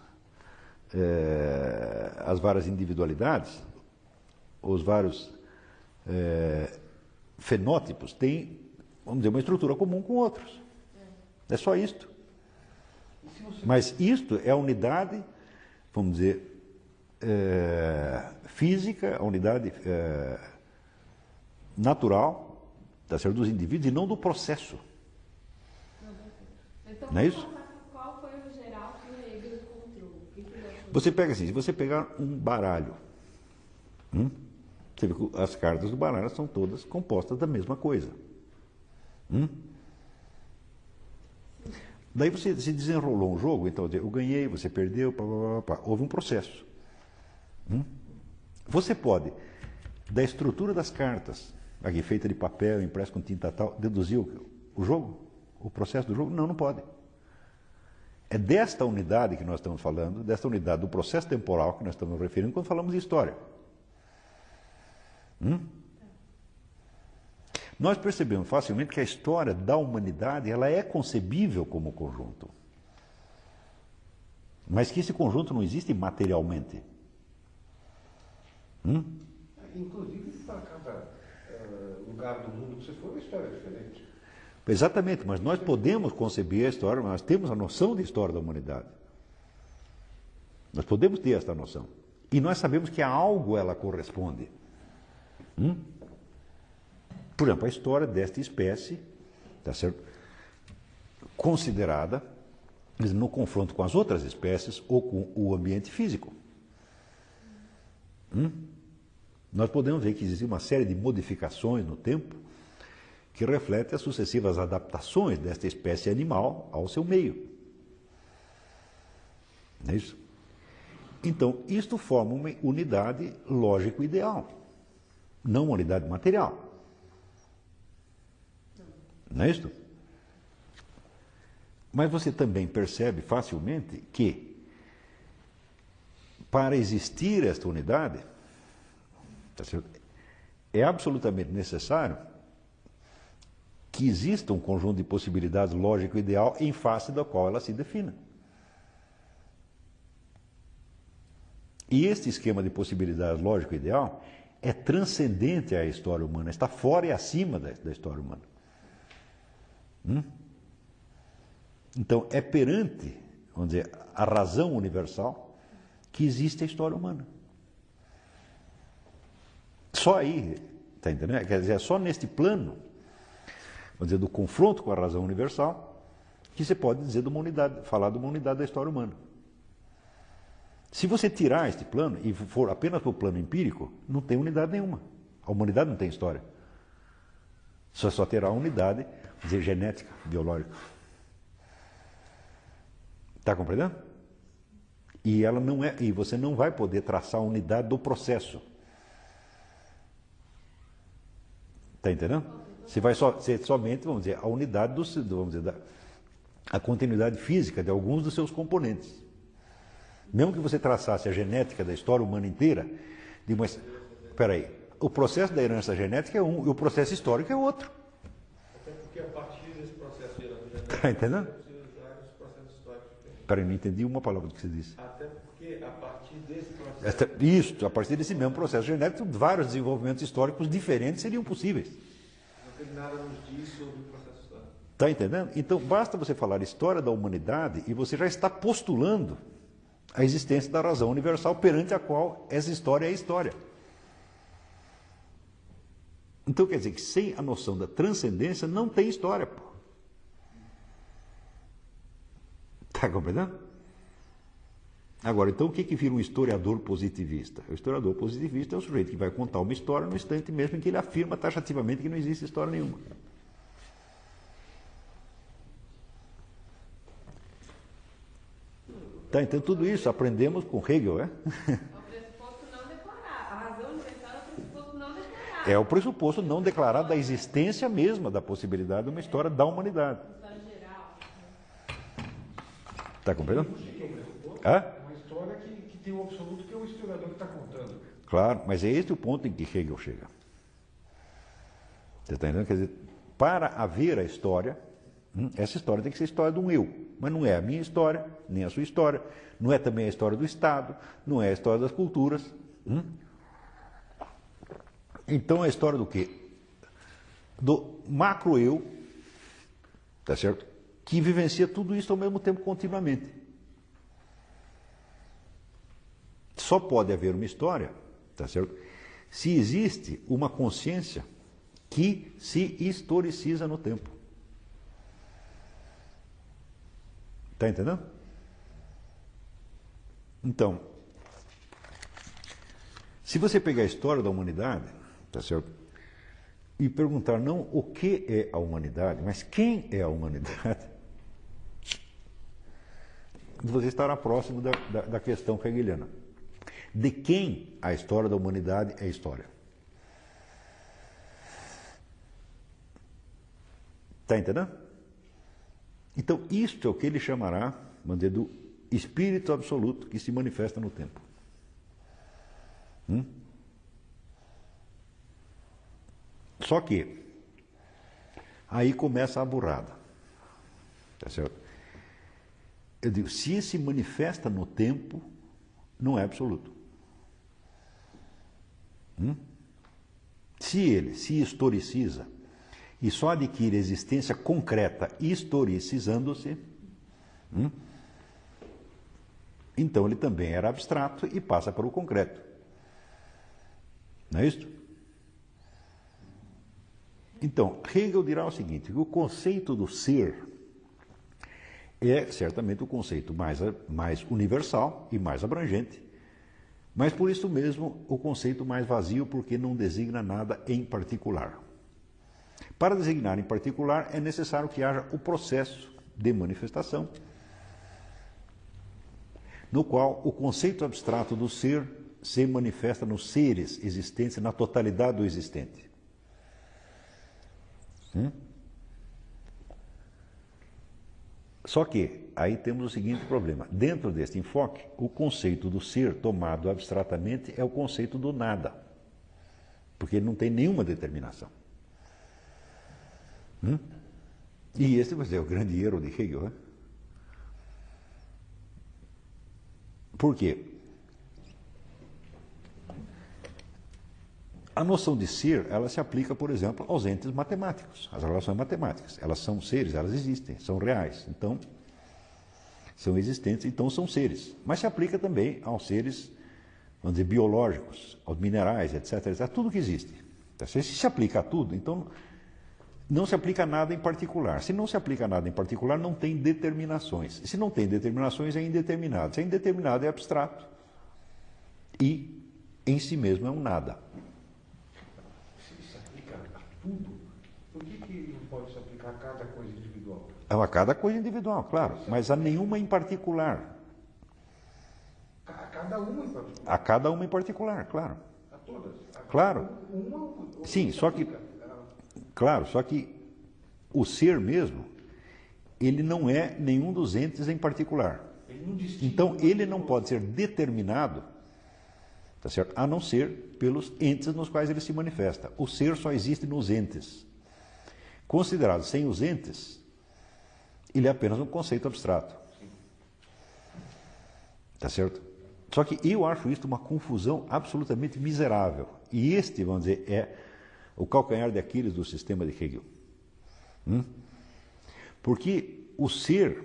eh, as várias individualidades, os vários eh, fenótipos têm, vamos dizer, uma estrutura comum com outros. É só isto. Mas isto é a unidade, vamos dizer, eh, física, a unidade eh, natural tá certo, dos indivíduos e não do processo. Então, Não é isso? vamos passar por qual foi o geral que o Hegel encontrou? O que que ele achou? Você pega assim, se você pegar um baralho, hum, você vê que as cartas do baralho são todas compostas da mesma coisa. Hum? Daí você se desenrolou um jogo, então eu ganhei, você perdeu, pá, pá, pá, houve um processo. Hum? Você pode, da estrutura das cartas, aqui feita de papel, impresso com tinta tal, deduzir o, o jogo? O processo do jogo? Não, não pode. É desta unidade que nós estamos falando, desta unidade do processo temporal que nós estamos referindo quando falamos de história. Hum? Nós percebemos facilmente que a história da humanidade ela é concebível como conjunto. Mas que esse conjunto não existe materialmente. Hum? Inclusive, para cada eh, lugar do mundo que você for, a história é diferente. Exatamente, mas nós podemos conceber a história, nós temos a noção de história da humanidade. Nós podemos ter esta noção. E nós sabemos que a algo ela corresponde. Hum? Por exemplo, a história desta espécie, tá certo? considerada no confronto com as outras espécies ou com o ambiente físico. Hum? Nós podemos ver que existe uma série de modificações no tempo que refletem as sucessivas adaptações desta espécie animal ao seu meio. Não é isso? Então, isto forma uma unidade lógico-ideal, não uma unidade material. Não é isso? Mas você também percebe facilmente que, para existir esta unidade, tá é absolutamente necessário que exista um conjunto de possibilidades lógico ideal em face da qual ela se defina. E este esquema de possibilidades lógico ideal é transcendente à história humana, está fora e acima da, da história humana. Hum? Então, é perante, vamos dizer, a razão universal que existe a história humana. Só aí, está entendendo? Quer dizer, é só neste plano, vamos dizer, do confronto com a razão universal, que você pode dizer de uma unidade, falar de uma unidade da história humana. Se você tirar este plano e for apenas para o plano empírico, não tem unidade nenhuma. A humanidade não tem história. Só só terá unidade, vamos dizer, genética, biológica. Está compreendendo? E ela não é, e você não vai poder traçar a unidade do processo. Está entendendo? Você vai só, ser somente, vamos dizer, a unidade do, vamos dizer, da, a continuidade física de alguns dos seus componentes. Mesmo que você traçasse a genética da história humana inteira, de uma, espera aí, o processo da herança genética é um e o processo histórico é outro. Até porque a partir desse processo de herança <laughs> genética, Está entendendo? você usar os processos históricos diferentes. Espera aí, não entendi uma palavra do que você disse. Até porque a partir desse processo. Esta, isso, a partir desse mesmo processo genético, vários desenvolvimentos históricos diferentes seriam possíveis. Nada nos diz sobre o processo histórico. Está entendendo? Então, basta você falar história da humanidade e você já está postulando a existência da razão universal perante a qual essa história é história. Então, quer dizer que sem a noção da transcendência não tem história. Está compreendendo? Agora, então o que, que vira um historiador positivista? O historiador positivista é o sujeito que vai contar uma história no instante mesmo em que ele afirma taxativamente que não existe história nenhuma. Tá, então tudo isso aprendemos com Hegel, é? <laughs> É o pressuposto não declarado. A razão universal é o pressuposto não declarado. É o pressuposto não declarado da existência mesma da possibilidade de uma história da humanidade. Está compreendendo? Hã? Uma história que, que tem o absoluto que é o historiador que está contando. Claro, mas é esse o ponto em que Hegel chega. Você está entendendo? Quer dizer, para haver a história, hum, essa história tem que ser a história de um eu. Mas não é a minha história, nem a sua história, não é também a história do Estado, não é a história das culturas. hum? Então é a história do quê? Do macro-eu, tá certo? Que vivencia tudo isso ao mesmo tempo continuamente. Só pode haver uma história, tá certo? Se existe uma consciência que se historiciza no tempo. Está entendendo? Então, se você pegar a história da humanidade, tá certo? E perguntar não o que é a humanidade, mas quem é a humanidade, <laughs> você estará próximo da, da, da questão hegeliana. De quem a história da humanidade é história? Está entendendo? Então, isto é o que ele chamará, vamos dizer, do espírito absoluto que se manifesta no tempo. Hum? Só que aí começa a burrada. Tá certo? Eu digo, se se manifesta no tempo, não é absoluto. Hum? Se ele se historiciza e só adquire existência concreta historicizando-se, hum? então ele também era abstrato e passa para o concreto. Não é isso? Então, Hegel dirá o seguinte: que o conceito do ser é certamente o conceito mais, mais universal e mais abrangente, mas por isso mesmo o conceito mais vazio, porque não designa nada em particular. Para designar em particular, é necessário que haja o processo de manifestação, no qual o conceito abstrato do ser se manifesta nos seres existentes, na totalidade do existente. Hum? Só que aí temos o seguinte problema: dentro deste enfoque, o conceito do ser tomado abstratamente é o conceito do nada, porque ele não tem nenhuma determinação. Hum? E esse vai ser o grande erro de Hegel. Né? Por quê? A noção de ser, ela se aplica, por exemplo, aos entes matemáticos, às relações matemáticas. Elas são seres, elas existem, são reais. Então, são existentes, então são seres. Mas se aplica também aos seres, vamos dizer, biológicos, aos minerais, etc, etc. Tudo que existe. Então, se se aplica a tudo, então não se aplica a nada em particular. Se não se aplica a nada em particular, não tem determinações. Se não tem determinações, é indeterminado. Se é indeterminado, é abstrato. E, em si mesmo, é um nada. Se se aplica a tudo, por que, que não pode se aplicar a cada coisa individual? É a cada coisa individual, claro, mas a nenhuma em particular. A cada uma em particular. A cada uma em particular, claro. A todas. A Claro. Uma, uma Sim, só que-. Ah, Claro, só que o ser mesmo, ele não é nenhum dos entes em particular. Ele Então, ele não pode ser determinado, tá certo? a não ser pelos entes nos quais ele se manifesta. O ser só existe nos entes. Considerado sem os entes, ele é apenas um conceito abstrato. Tá certo? Só que eu acho isso uma confusão absolutamente miserável. E este, vamos dizer, é o calcanhar de Aquiles do sistema de Hegel. Hum? Porque o ser,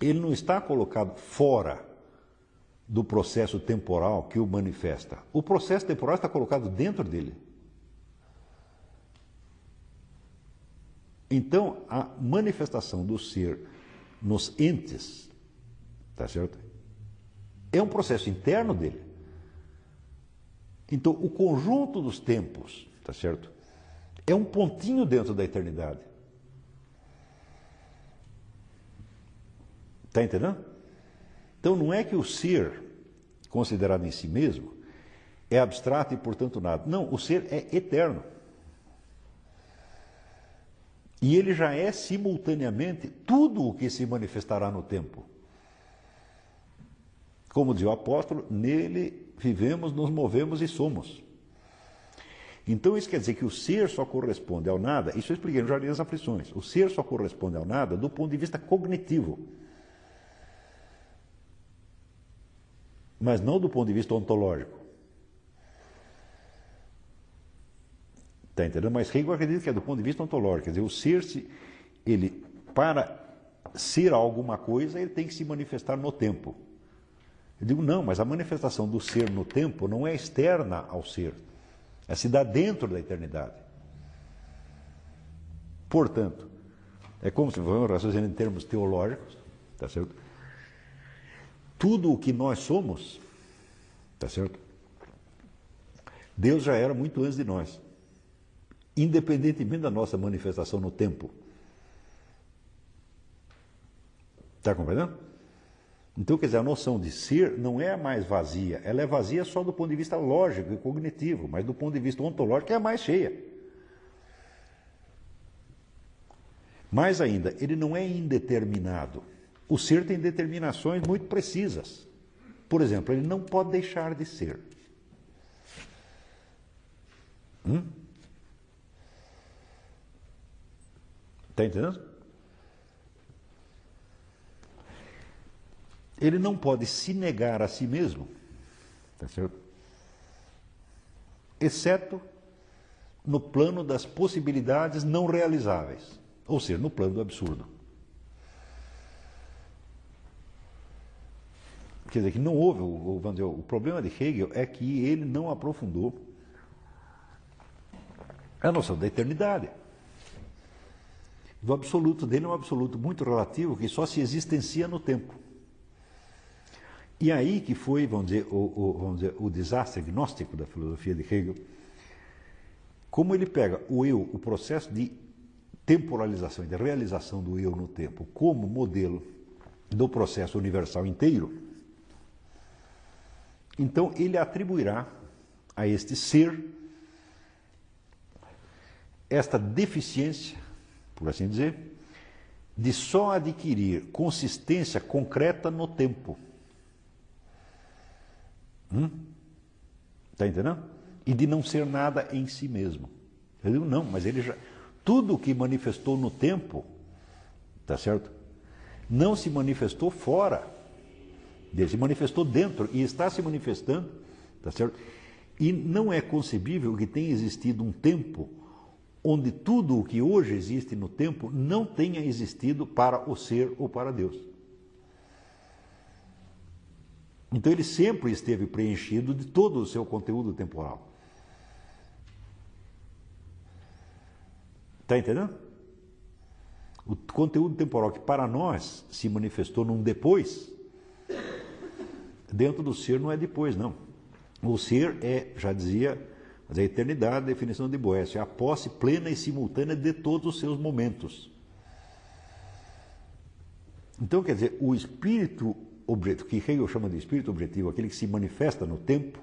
ele não está colocado fora do processo temporal que o manifesta. O processo temporal está colocado dentro dele. Então, a manifestação do ser nos entes, tá certo? É um processo interno dele. Então, o conjunto dos tempos, tá certo? É um pontinho dentro da eternidade. Está entendendo? Então, não é que o ser, considerado em si mesmo, é abstrato e, portanto, nada. Não, o ser é eterno. E ele já é simultaneamente tudo o que se manifestará no tempo. Como diz o apóstolo, nele vivemos, nos movemos e somos. Então isso quer dizer que o ser só corresponde ao nada, isso eu expliquei no Jardim das Aflições, o ser só corresponde ao nada do ponto de vista cognitivo. Mas não do ponto de vista ontológico. Está entendendo? Mas Hegel acredita que é do ponto de vista ontológico, quer dizer, o ser, se, ele, para ser alguma coisa, ele tem que se manifestar no tempo. Eu digo, não, mas a manifestação do ser no tempo não é externa ao ser. É se dá dentro da eternidade. Portanto, é como se vamos raciocinar em termos teológicos, tá certo? Tudo o que nós somos, tá certo? Deus já era muito antes de nós, independentemente da nossa manifestação no tempo. Está compreendendo? Então, quer dizer, a noção de ser não é mais vazia, ela é vazia só do ponto de vista lógico e cognitivo, mas do ponto de vista ontológico é a mais cheia. Mais ainda, ele não é indeterminado. O ser tem determinações muito precisas. Por exemplo, ele não pode deixar de ser. Hum? Está entendendo? ele não pode se negar a si mesmo, tá certo? exceto no plano das possibilidades não realizáveis, ou seja, no plano do absurdo. Quer dizer, que não houve, o, dizer, o problema de Hegel é que ele não aprofundou a noção da eternidade. Do absoluto dele é um absoluto muito relativo que só se existencia no tempo. E aí que foi, vamos dizer, o, o, vamos dizer, o desastre gnóstico da filosofia de Hegel, como ele pega o eu, o processo de temporalização de realização do eu no tempo, como modelo do processo universal inteiro, então ele atribuirá a este ser esta deficiência, por assim dizer, de só adquirir consistência concreta no tempo Hum? Está entendendo? E de não ser nada em si mesmo. Eu digo, não, mas ele já. Tudo que manifestou no tempo, tá certo? Não se manifestou fora. Ele se manifestou dentro e está se manifestando, tá certo? E não é concebível que tenha existido um tempo onde tudo o que hoje existe no tempo não tenha existido para o ser ou para Deus. Então ele sempre esteve preenchido de todo o seu conteúdo temporal. Está entendendo? O conteúdo temporal que para nós se manifestou num depois, dentro do ser não é depois, não. O ser é, já dizia, a eternidade, a definição de Boécio, é a posse plena e simultânea de todos os seus momentos. Então, quer dizer, o espírito objeto, que Hegel chama de espírito objetivo, aquele que se manifesta no tempo,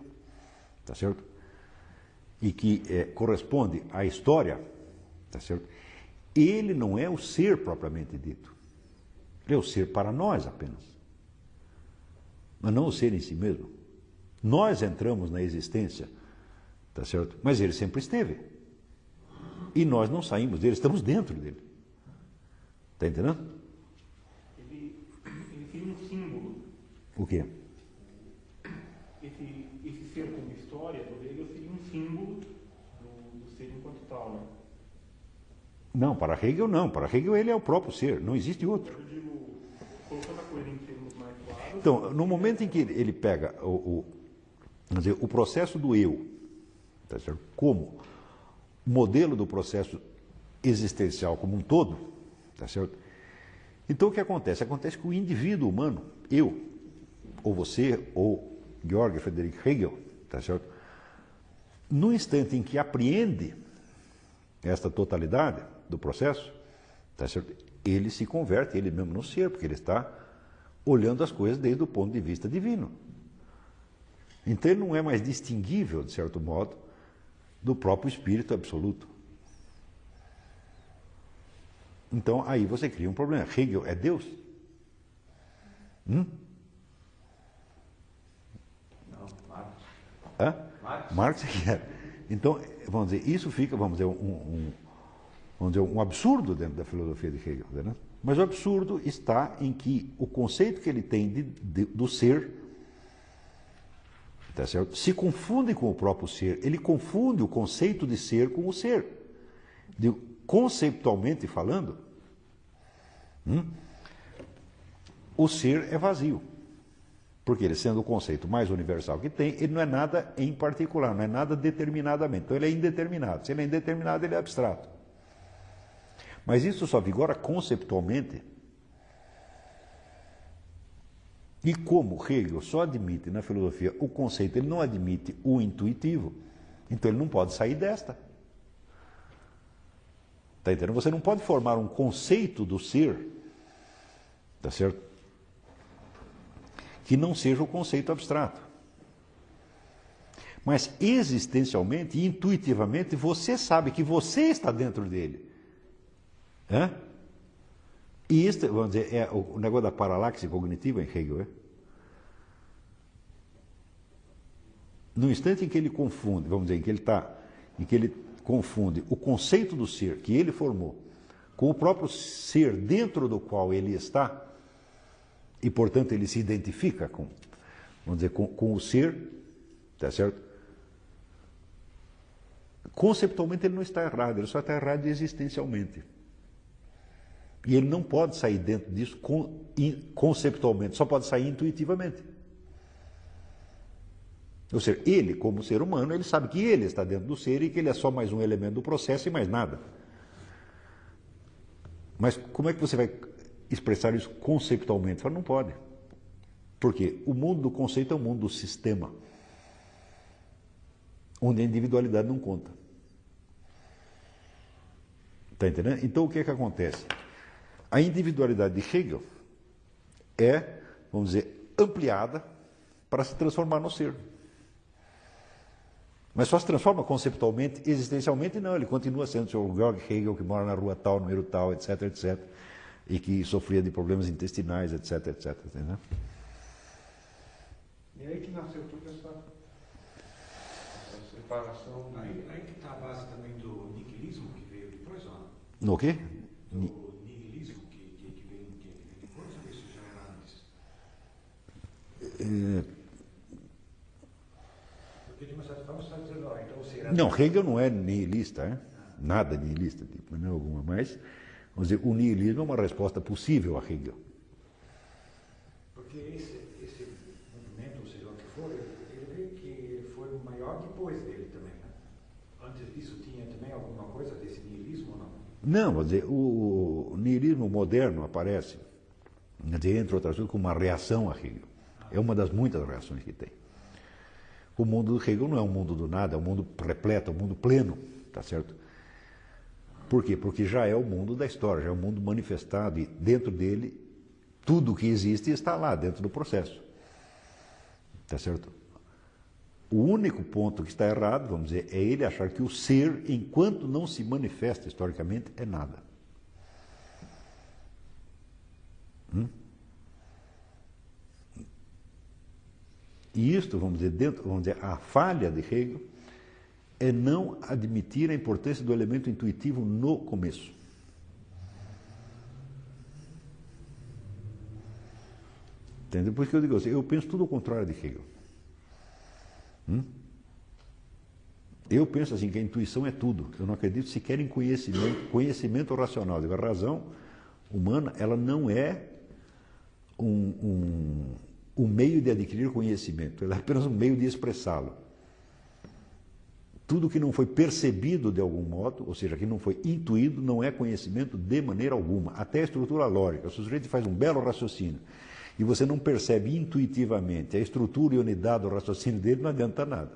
tá certo? E que é, corresponde à história, tá certo? Ele não é o ser propriamente dito. Ele é o ser para nós apenas. Mas não o ser em si mesmo. Nós entramos na existência, tá certo? Mas ele sempre esteve. E nós não saímos dele, estamos dentro dele. Está entendendo? O quê? Esse, esse ser como história do Hegel seria um símbolo do, do ser enquanto tal, né? Não, para Hegel não. Para Hegel ele é o próprio ser, não existe outro. Eu digo, colocando a coisa em termos mais claros. Então, no momento em que ele pega o, o, dizer, o processo do eu, tá certo? como modelo do processo existencial como um todo, tá certo? Então o que acontece? Acontece que o indivíduo humano, eu, ou você, ou Georg Friedrich Hegel, tá certo? No instante em que apreende esta totalidade do processo, tá certo? ele se converte ele mesmo no ser, porque ele está olhando as coisas desde o ponto de vista divino. Então ele não é mais distinguível, de certo modo, do próprio espírito absoluto. Então aí você cria um problema. Hegel é Deus? Hum? Hã? Marx é que era. Então, vamos dizer, isso fica, vamos dizer, um, um, vamos dizer, um absurdo dentro da filosofia de Hegel. Né? Mas o absurdo está em que o conceito que ele tem de, de, do ser tá certo? se confunde com o próprio ser. Ele confunde o conceito de ser com o ser. De, conceitualmente falando, hum, o ser é vazio. Porque ele, sendo o conceito mais universal que tem, ele não é nada em particular, não é nada determinadamente. Então ele é indeterminado. Se ele é indeterminado, ele é abstrato. Mas isso só vigora conceptualmente. E como Hegel só admite na filosofia o conceito, ele não admite o intuitivo, então ele não pode sair desta. Está entendendo? Você não pode formar um conceito do ser, tá certo? Que não seja o conceito abstrato. Mas existencialmente e intuitivamente você sabe que você está dentro dele. E este, vamos dizer, é o negócio da paralaxe cognitiva em Hegel. É? No instante em que ele confunde, vamos dizer, em que ele está, em que ele confunde o conceito do ser que ele formou com o próprio ser dentro do qual ele está, e portanto ele se identifica com, vamos dizer, com, com o ser, tá certo? Conceptualmente ele não está errado, ele só está errado existencialmente. E ele não pode sair dentro disso conceptualmente, só pode sair intuitivamente. Ou seja, ele, como ser humano, ele sabe que ele está dentro do ser e que ele é só mais um elemento do processo e mais nada. Mas como é que você vai expressar isso conceptualmente? Fala, não pode. Porque o mundo do conceito é o mundo do sistema, onde a individualidade não conta. Está entendendo? Então o que é que acontece? A individualidade de Hegel é, vamos dizer, ampliada para se transformar no ser. Mas só se transforma conceptualmente, existencialmente não, ele continua sendo o Sr. Georg Hegel, que mora na rua tal, número tal, etc, etc, e que sofria de problemas intestinais, etc, etc. Entendeu? E aí que nasceu toda essa, essa separação. Aí, aí que está a base também do niquilismo que veio depois, ó. No quê? Do nihilismo que, que, que, veio, que veio depois, ou isso já era antes? É, Porque de uma certa forma você está dizendo, ó, então Não, Hegel não é nihilista, é? nada nihilista de maneira alguma, mas vamos dizer, o nihilismo é uma resposta possível a Hegel. Porque esse, esse movimento, ou seja o que for, ele que foi maior depois dele também, né? Antes disso tinha também alguma coisa desse nihilismo ou não? Não, vou dizer, o nihilismo moderno aparece, dizer, entre outras coisas, como uma reação a Hegel. É uma das muitas reações que tem. O mundo do Hegel não é um mundo do nada, é um mundo repleto, é um mundo pleno, tá certo? Por quê? Porque já é o mundo da história, já é o mundo manifestado e dentro dele tudo o que existe está lá dentro do processo. Tá certo? O único ponto que está errado, vamos dizer, é ele achar que o ser, enquanto não se manifesta historicamente, é nada. Hum? E isto, vamos dizer, dentro, vamos dizer, a falha de Hegel é não admitir a importância do elemento intuitivo no começo. Entendeu? Por isso que eu digo assim, eu penso tudo ao contrário de Hegel. Hum? Eu penso assim que a intuição é tudo. Eu não acredito sequer em conhecimento, conhecimento racional. A razão humana, ela não é um, um, um meio de adquirir conhecimento, ela é apenas um meio de expressá-lo. Tudo que não foi percebido de algum modo, ou seja, que não foi intuído, não é conhecimento de maneira alguma. Até a estrutura lógica. O sujeito faz um belo raciocínio e você não percebe intuitivamente a estrutura e unidade do raciocínio dele, não adianta nada.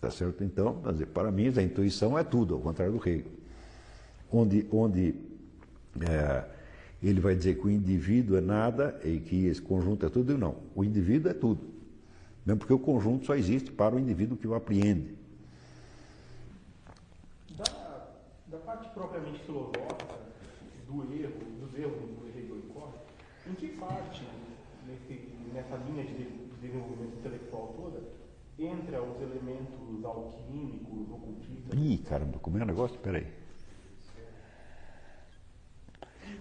Tá certo? Então, para mim, a intuição é tudo, ao contrário do Hegel. Onde, onde é, ele vai dizer que o indivíduo é nada e que esse conjunto é tudo, não. O indivíduo é tudo. Mesmo porque o conjunto só existe para o indivíduo que o apreende. Da, da parte propriamente filosófica, do erro, dos erros do Hegel e Corre, em que parte, nesse, nessa linha de desenvolvimento intelectual toda, entra os elementos alquímicos, ocultistas. Ih, caramba, como é o negócio? Peraí.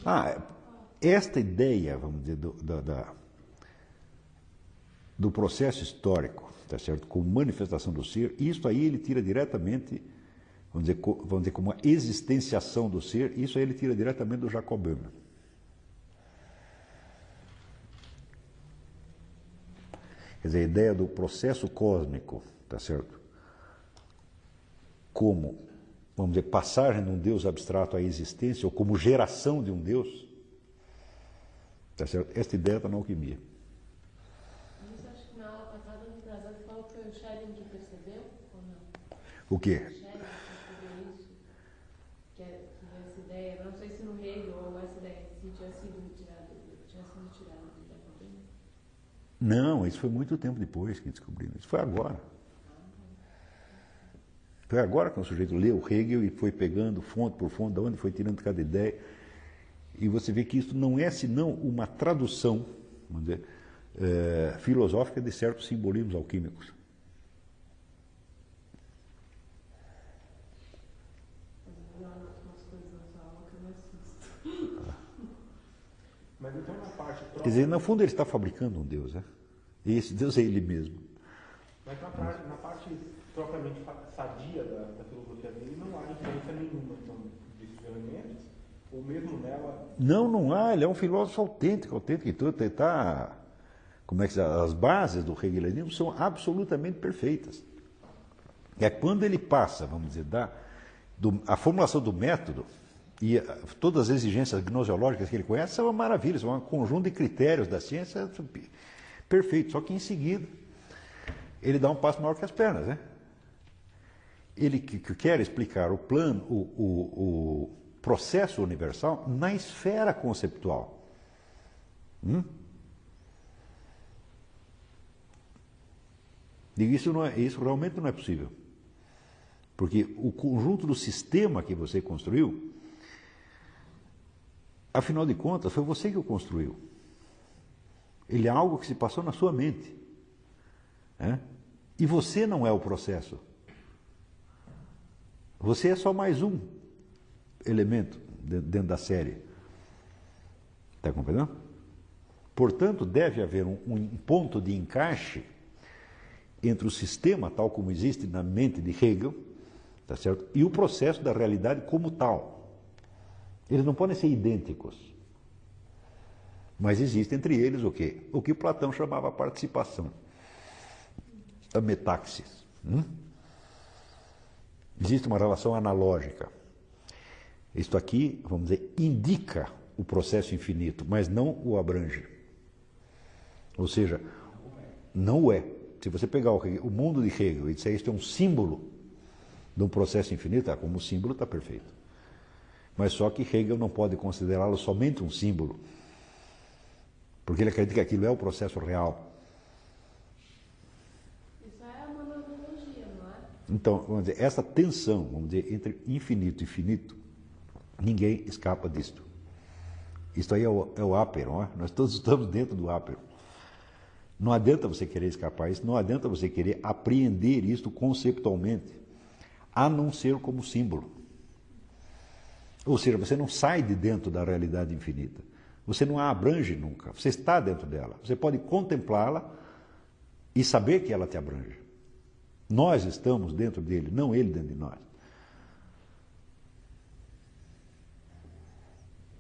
Ah, esta ideia, vamos dizer, do, do processo histórico, tá certo? como manifestação do ser, isso aí ele tira diretamente, vamos dizer, vamos dizer como a existenciação do ser, isso aí ele tira diretamente do Jacob Böhme. Quer dizer, a ideia do processo cósmico, tá certo? Como, vamos dizer, passagem de um Deus abstrato à existência, ou como geração de um Deus, tá certo? Esta ideia está na alquimia. Acho que na aula passada, você falou que foi o Schelling que percebeu, ou não? O quê? O Schelling percebeu isso? Que, é- que essa ideia, não sei se no Hegel ou essa ideia se tinha sido tirada, tinha sido tirada do Jacob. Não, isso foi muito tempo depois que descobriram. Isso foi agora. Foi agora que o sujeito leu Hegel e foi pegando fonte por fonte, de onde foi tirando cada ideia. E você vê que isso não é senão uma tradução, dizer, eh, filosófica de certos simbolismos alquímicos. Mas então na parte própria. Quer dizer, no fundo ele está fabricando um Deus, né? E esse Deus é ele mesmo. Mas na parte, na parte propriamente sadia da, da filosofia dele, não há influência nenhuma então, desses elementos, ou mesmo nela. Não, não há, ele é um filósofo autêntico, autêntico e tudo. Ele tá, como é que as bases do hegelianismo são absolutamente perfeitas. É quando ele passa, vamos dizer, da do- a formulação do método e todas as exigências gnoseológicas que ele conhece são uma maravilha, são um conjunto de critérios da ciência perfeito. Só que em seguida ele dá um passo maior que as pernas, né? Ele que, que quer explicar o plano, o, o- o processo universal na esfera conceptual. Hum? Isso, não é, isso realmente não é possível. Porque o conjunto do sistema que você construiu, afinal de contas, foi você que o construiu. Ele é algo que se passou na sua mente. né? E você não é o processo. Você é só mais um elemento de- dentro da série. Está compreendendo? Portanto, deve haver um, ponto de encaixe entre o sistema, tal como existe na mente de Hegel, tá certo? e o processo da realidade como tal. Eles não podem ser idênticos. Mas existe entre eles o quê? O que Platão chamava participação. A metaxis. hum? Existe uma relação analógica. Isto aqui, vamos dizer, indica o processo infinito, mas não o abrange. Ou seja, não é. Se você pegar o, o mundo de Hegel e disser isto é um símbolo de um processo infinito, ah, como símbolo está perfeito. Mas só que Hegel não pode considerá-lo somente um símbolo, porque ele acredita que aquilo é o processo real. Isso é uma analogia, não é? Então, vamos dizer, essa tensão, vamos dizer, entre infinito e finito, ninguém escapa disto. Isto aí é o, é o é? Nós todos estamos dentro do ápero. Não adianta você querer escapar isso, não adianta você querer apreender isto conceptualmente, a não ser como símbolo. Ou seja, você não sai de dentro da realidade infinita. Você não a abrange nunca. Você está dentro dela. Você pode contemplá-la e saber que ela te abrange. Nós estamos dentro dele, não ele dentro de nós.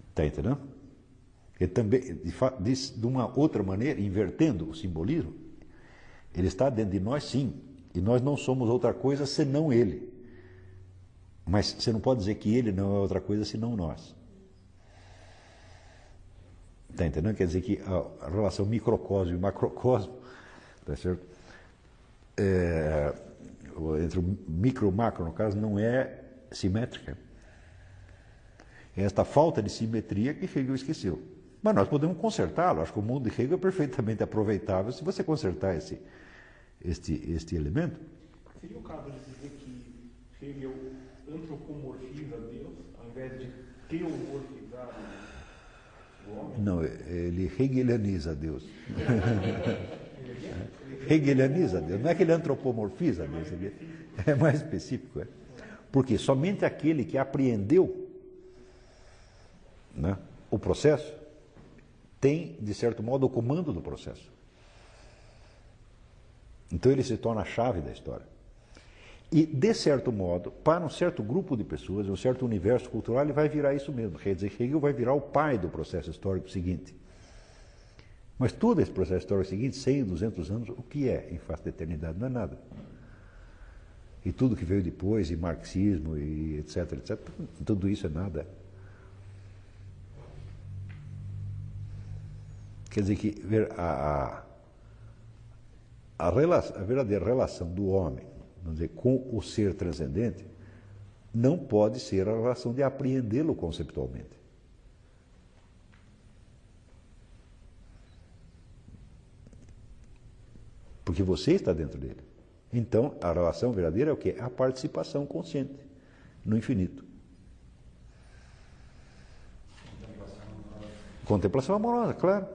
Está entendendo? Ele também, diz de uma outra maneira, invertendo o simbolismo, ele está dentro de nós sim, e nós não somos outra coisa senão ele. Mas você não pode dizer que ele não é outra coisa senão nós. Está entendendo? Quer dizer que a, relação microcosmo e macrocosmo, tá certo? É, entre o micro e o macro, no caso, não é simétrica. É esta falta de simetria que Hegel esqueceu. Mas nós podemos consertá-lo. Acho que o mundo de Hegel é perfeitamente aproveitável se você consertar esse, este, este elemento. Seria o caso de dizer que Hegel antropomorfiza Deus, ao invés de teomorfizar o homem? Não, ele hegelianiza Deus. <laughs> Hegelianiza Deus. Não é que ele antropomorfiza Deus, ele é mais específico. É. Porque somente aquele que apreendeu né, o processo tem, de certo modo, o comando do processo. Então ele se torna a chave da história. E, de certo modo, para um certo grupo de pessoas, um certo universo cultural, ele vai virar isso mesmo. Quer dizer, Hegel vai virar o pai do processo histórico seguinte. Mas todo esse processo histórico seguinte, 100, 200 anos, o que é em face da eternidade? Não é nada. E tudo que veio depois, e marxismo, e etc, etc, tudo isso é nada. Quer dizer que a, a, a, relação, a verdadeira relação do homem vamos dizer, com o ser transcendente não pode ser a relação de apreendê-lo conceptualmente. Porque você está dentro dele. Então, a relação verdadeira é o que? A participação consciente no infinito. Contemplação amorosa, claro.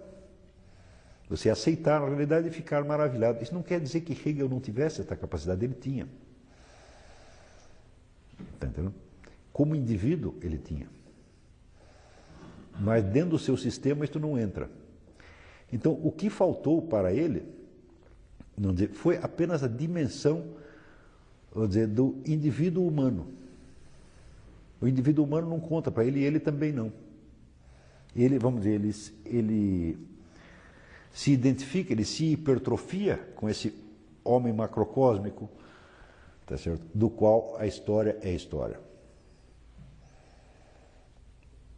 Você aceitar a realidade e ficar maravilhado. Isso não quer dizer que Hegel não tivesse essa capacidade, ele tinha. Está entendendo? Como indivíduo, ele tinha. Mas dentro do seu sistema, isso não entra. Então, o que faltou para ele não dizer, foi apenas a dimensão dizer, do indivíduo humano. O indivíduo humano não conta para ele e ele também não. Ele, vamos dizer, ele, ele se identifica, ele se hipertrofia com esse homem macrocósmico, tá certo? do qual a história é história.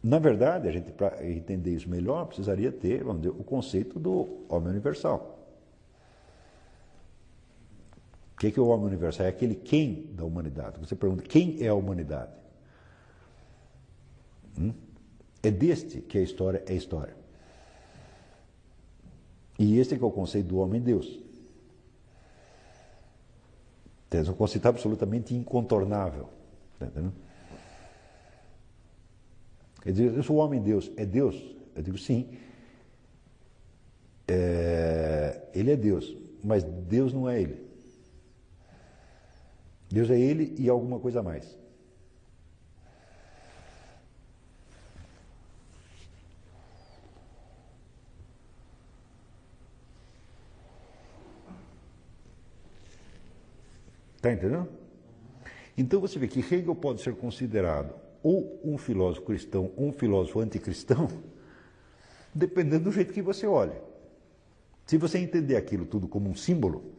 Na verdade, a gente, para entender isso melhor, precisaria ter vamos dizer, o conceito do homem universal. O que é, que é o homem universal? É aquele quem da humanidade. Você pergunta, quem é a humanidade? Hum? É deste que a história é história. E este é que é o conceito do homem-deus. É um conceito absolutamente incontornável. Tá entendendo? Quer dizer, se o homem-deus é Deus, eu digo sim. É, ele é Deus, mas Deus não é ele. Deus é Ele e alguma coisa a mais. Está entendendo? Então você vê que Hegel pode ser considerado ou um filósofo cristão ou um filósofo anticristão, <laughs> dependendo do jeito que você olha. Se você entender aquilo tudo como um símbolo,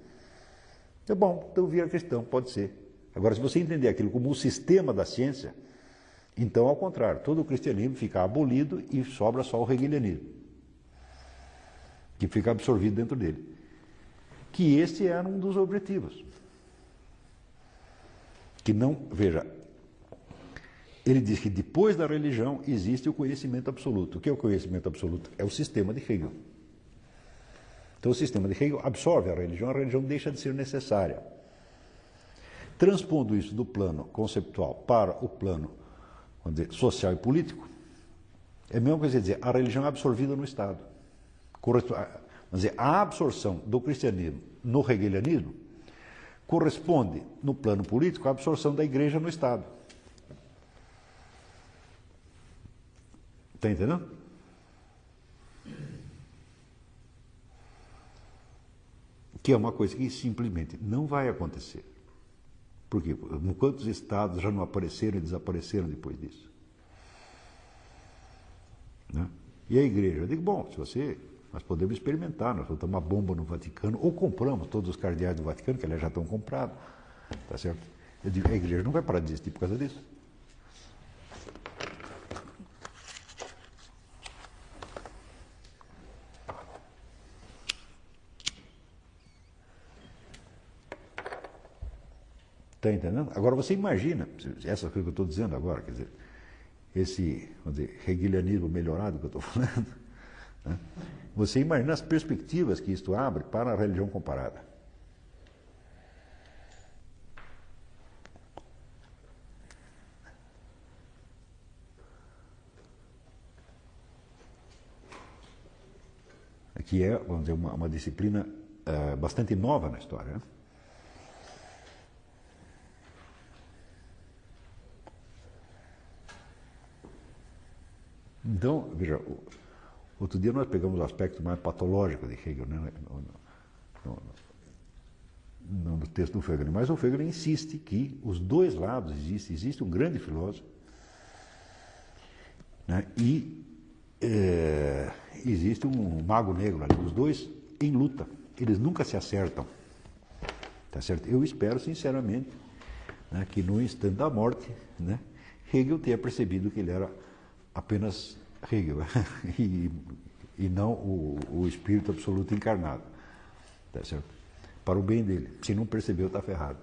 é bom, então vira cristão, pode ser. Agora, se você entender aquilo como o sistema da ciência, então, ao contrário, todo o cristianismo fica abolido e sobra só o hegelianismo, que fica absorvido dentro dele. Que este era um dos objetivos. Que não, veja, ele diz que depois da religião existe o conhecimento absoluto. O que é o conhecimento absoluto? É o sistema de Hegel. Então, o sistema de Hegel absorve a religião, a religião deixa de ser necessária. Transpondo isso do plano conceptual para o plano dizer, social e político, é a mesma coisa dizer, a religião é absorvida no Estado. Dizer, a absorção do cristianismo no hegelianismo corresponde, no plano político, à absorção da igreja no Estado. Está entendendo? Que é uma coisa que simplesmente não vai acontecer. Por quê? Quantos estados já não apareceram e desapareceram depois disso? Né? E a igreja? Eu digo, bom, se você. Nós podemos experimentar, nós vamos uma bomba no Vaticano, ou compramos todos os cardeais do Vaticano, que aliás já estão comprados. Tá certo? Eu digo, a igreja não vai parar de existir por causa disso. Está entendendo? Agora você imagina, essa coisa que eu estou dizendo agora, quer dizer, esse dizer, hegelianismo melhorado que eu estou <laughs> falando, né? você imagina as perspectivas que isto abre para a religião comparada. Que é, vamos dizer, uma, uma disciplina eh, bastante nova na história. Né? Então, veja, outro dia nós pegamos o aspecto mais patológico de Hegel, né? no, no- no- texto do Feiglin, mas o Feiglin insiste que os dois lados existem, existe um grande filósofo né? e eh, existe um mago negro os dois em luta, eles nunca se acertam. Tá certo? Eu espero sinceramente né, que no instante da morte né, Hegel tenha percebido que ele era apenas Hegel <laughs> e, e não o, o espírito absoluto encarnado. Tá certo? Para o bem dele. Se não percebeu, está ferrado.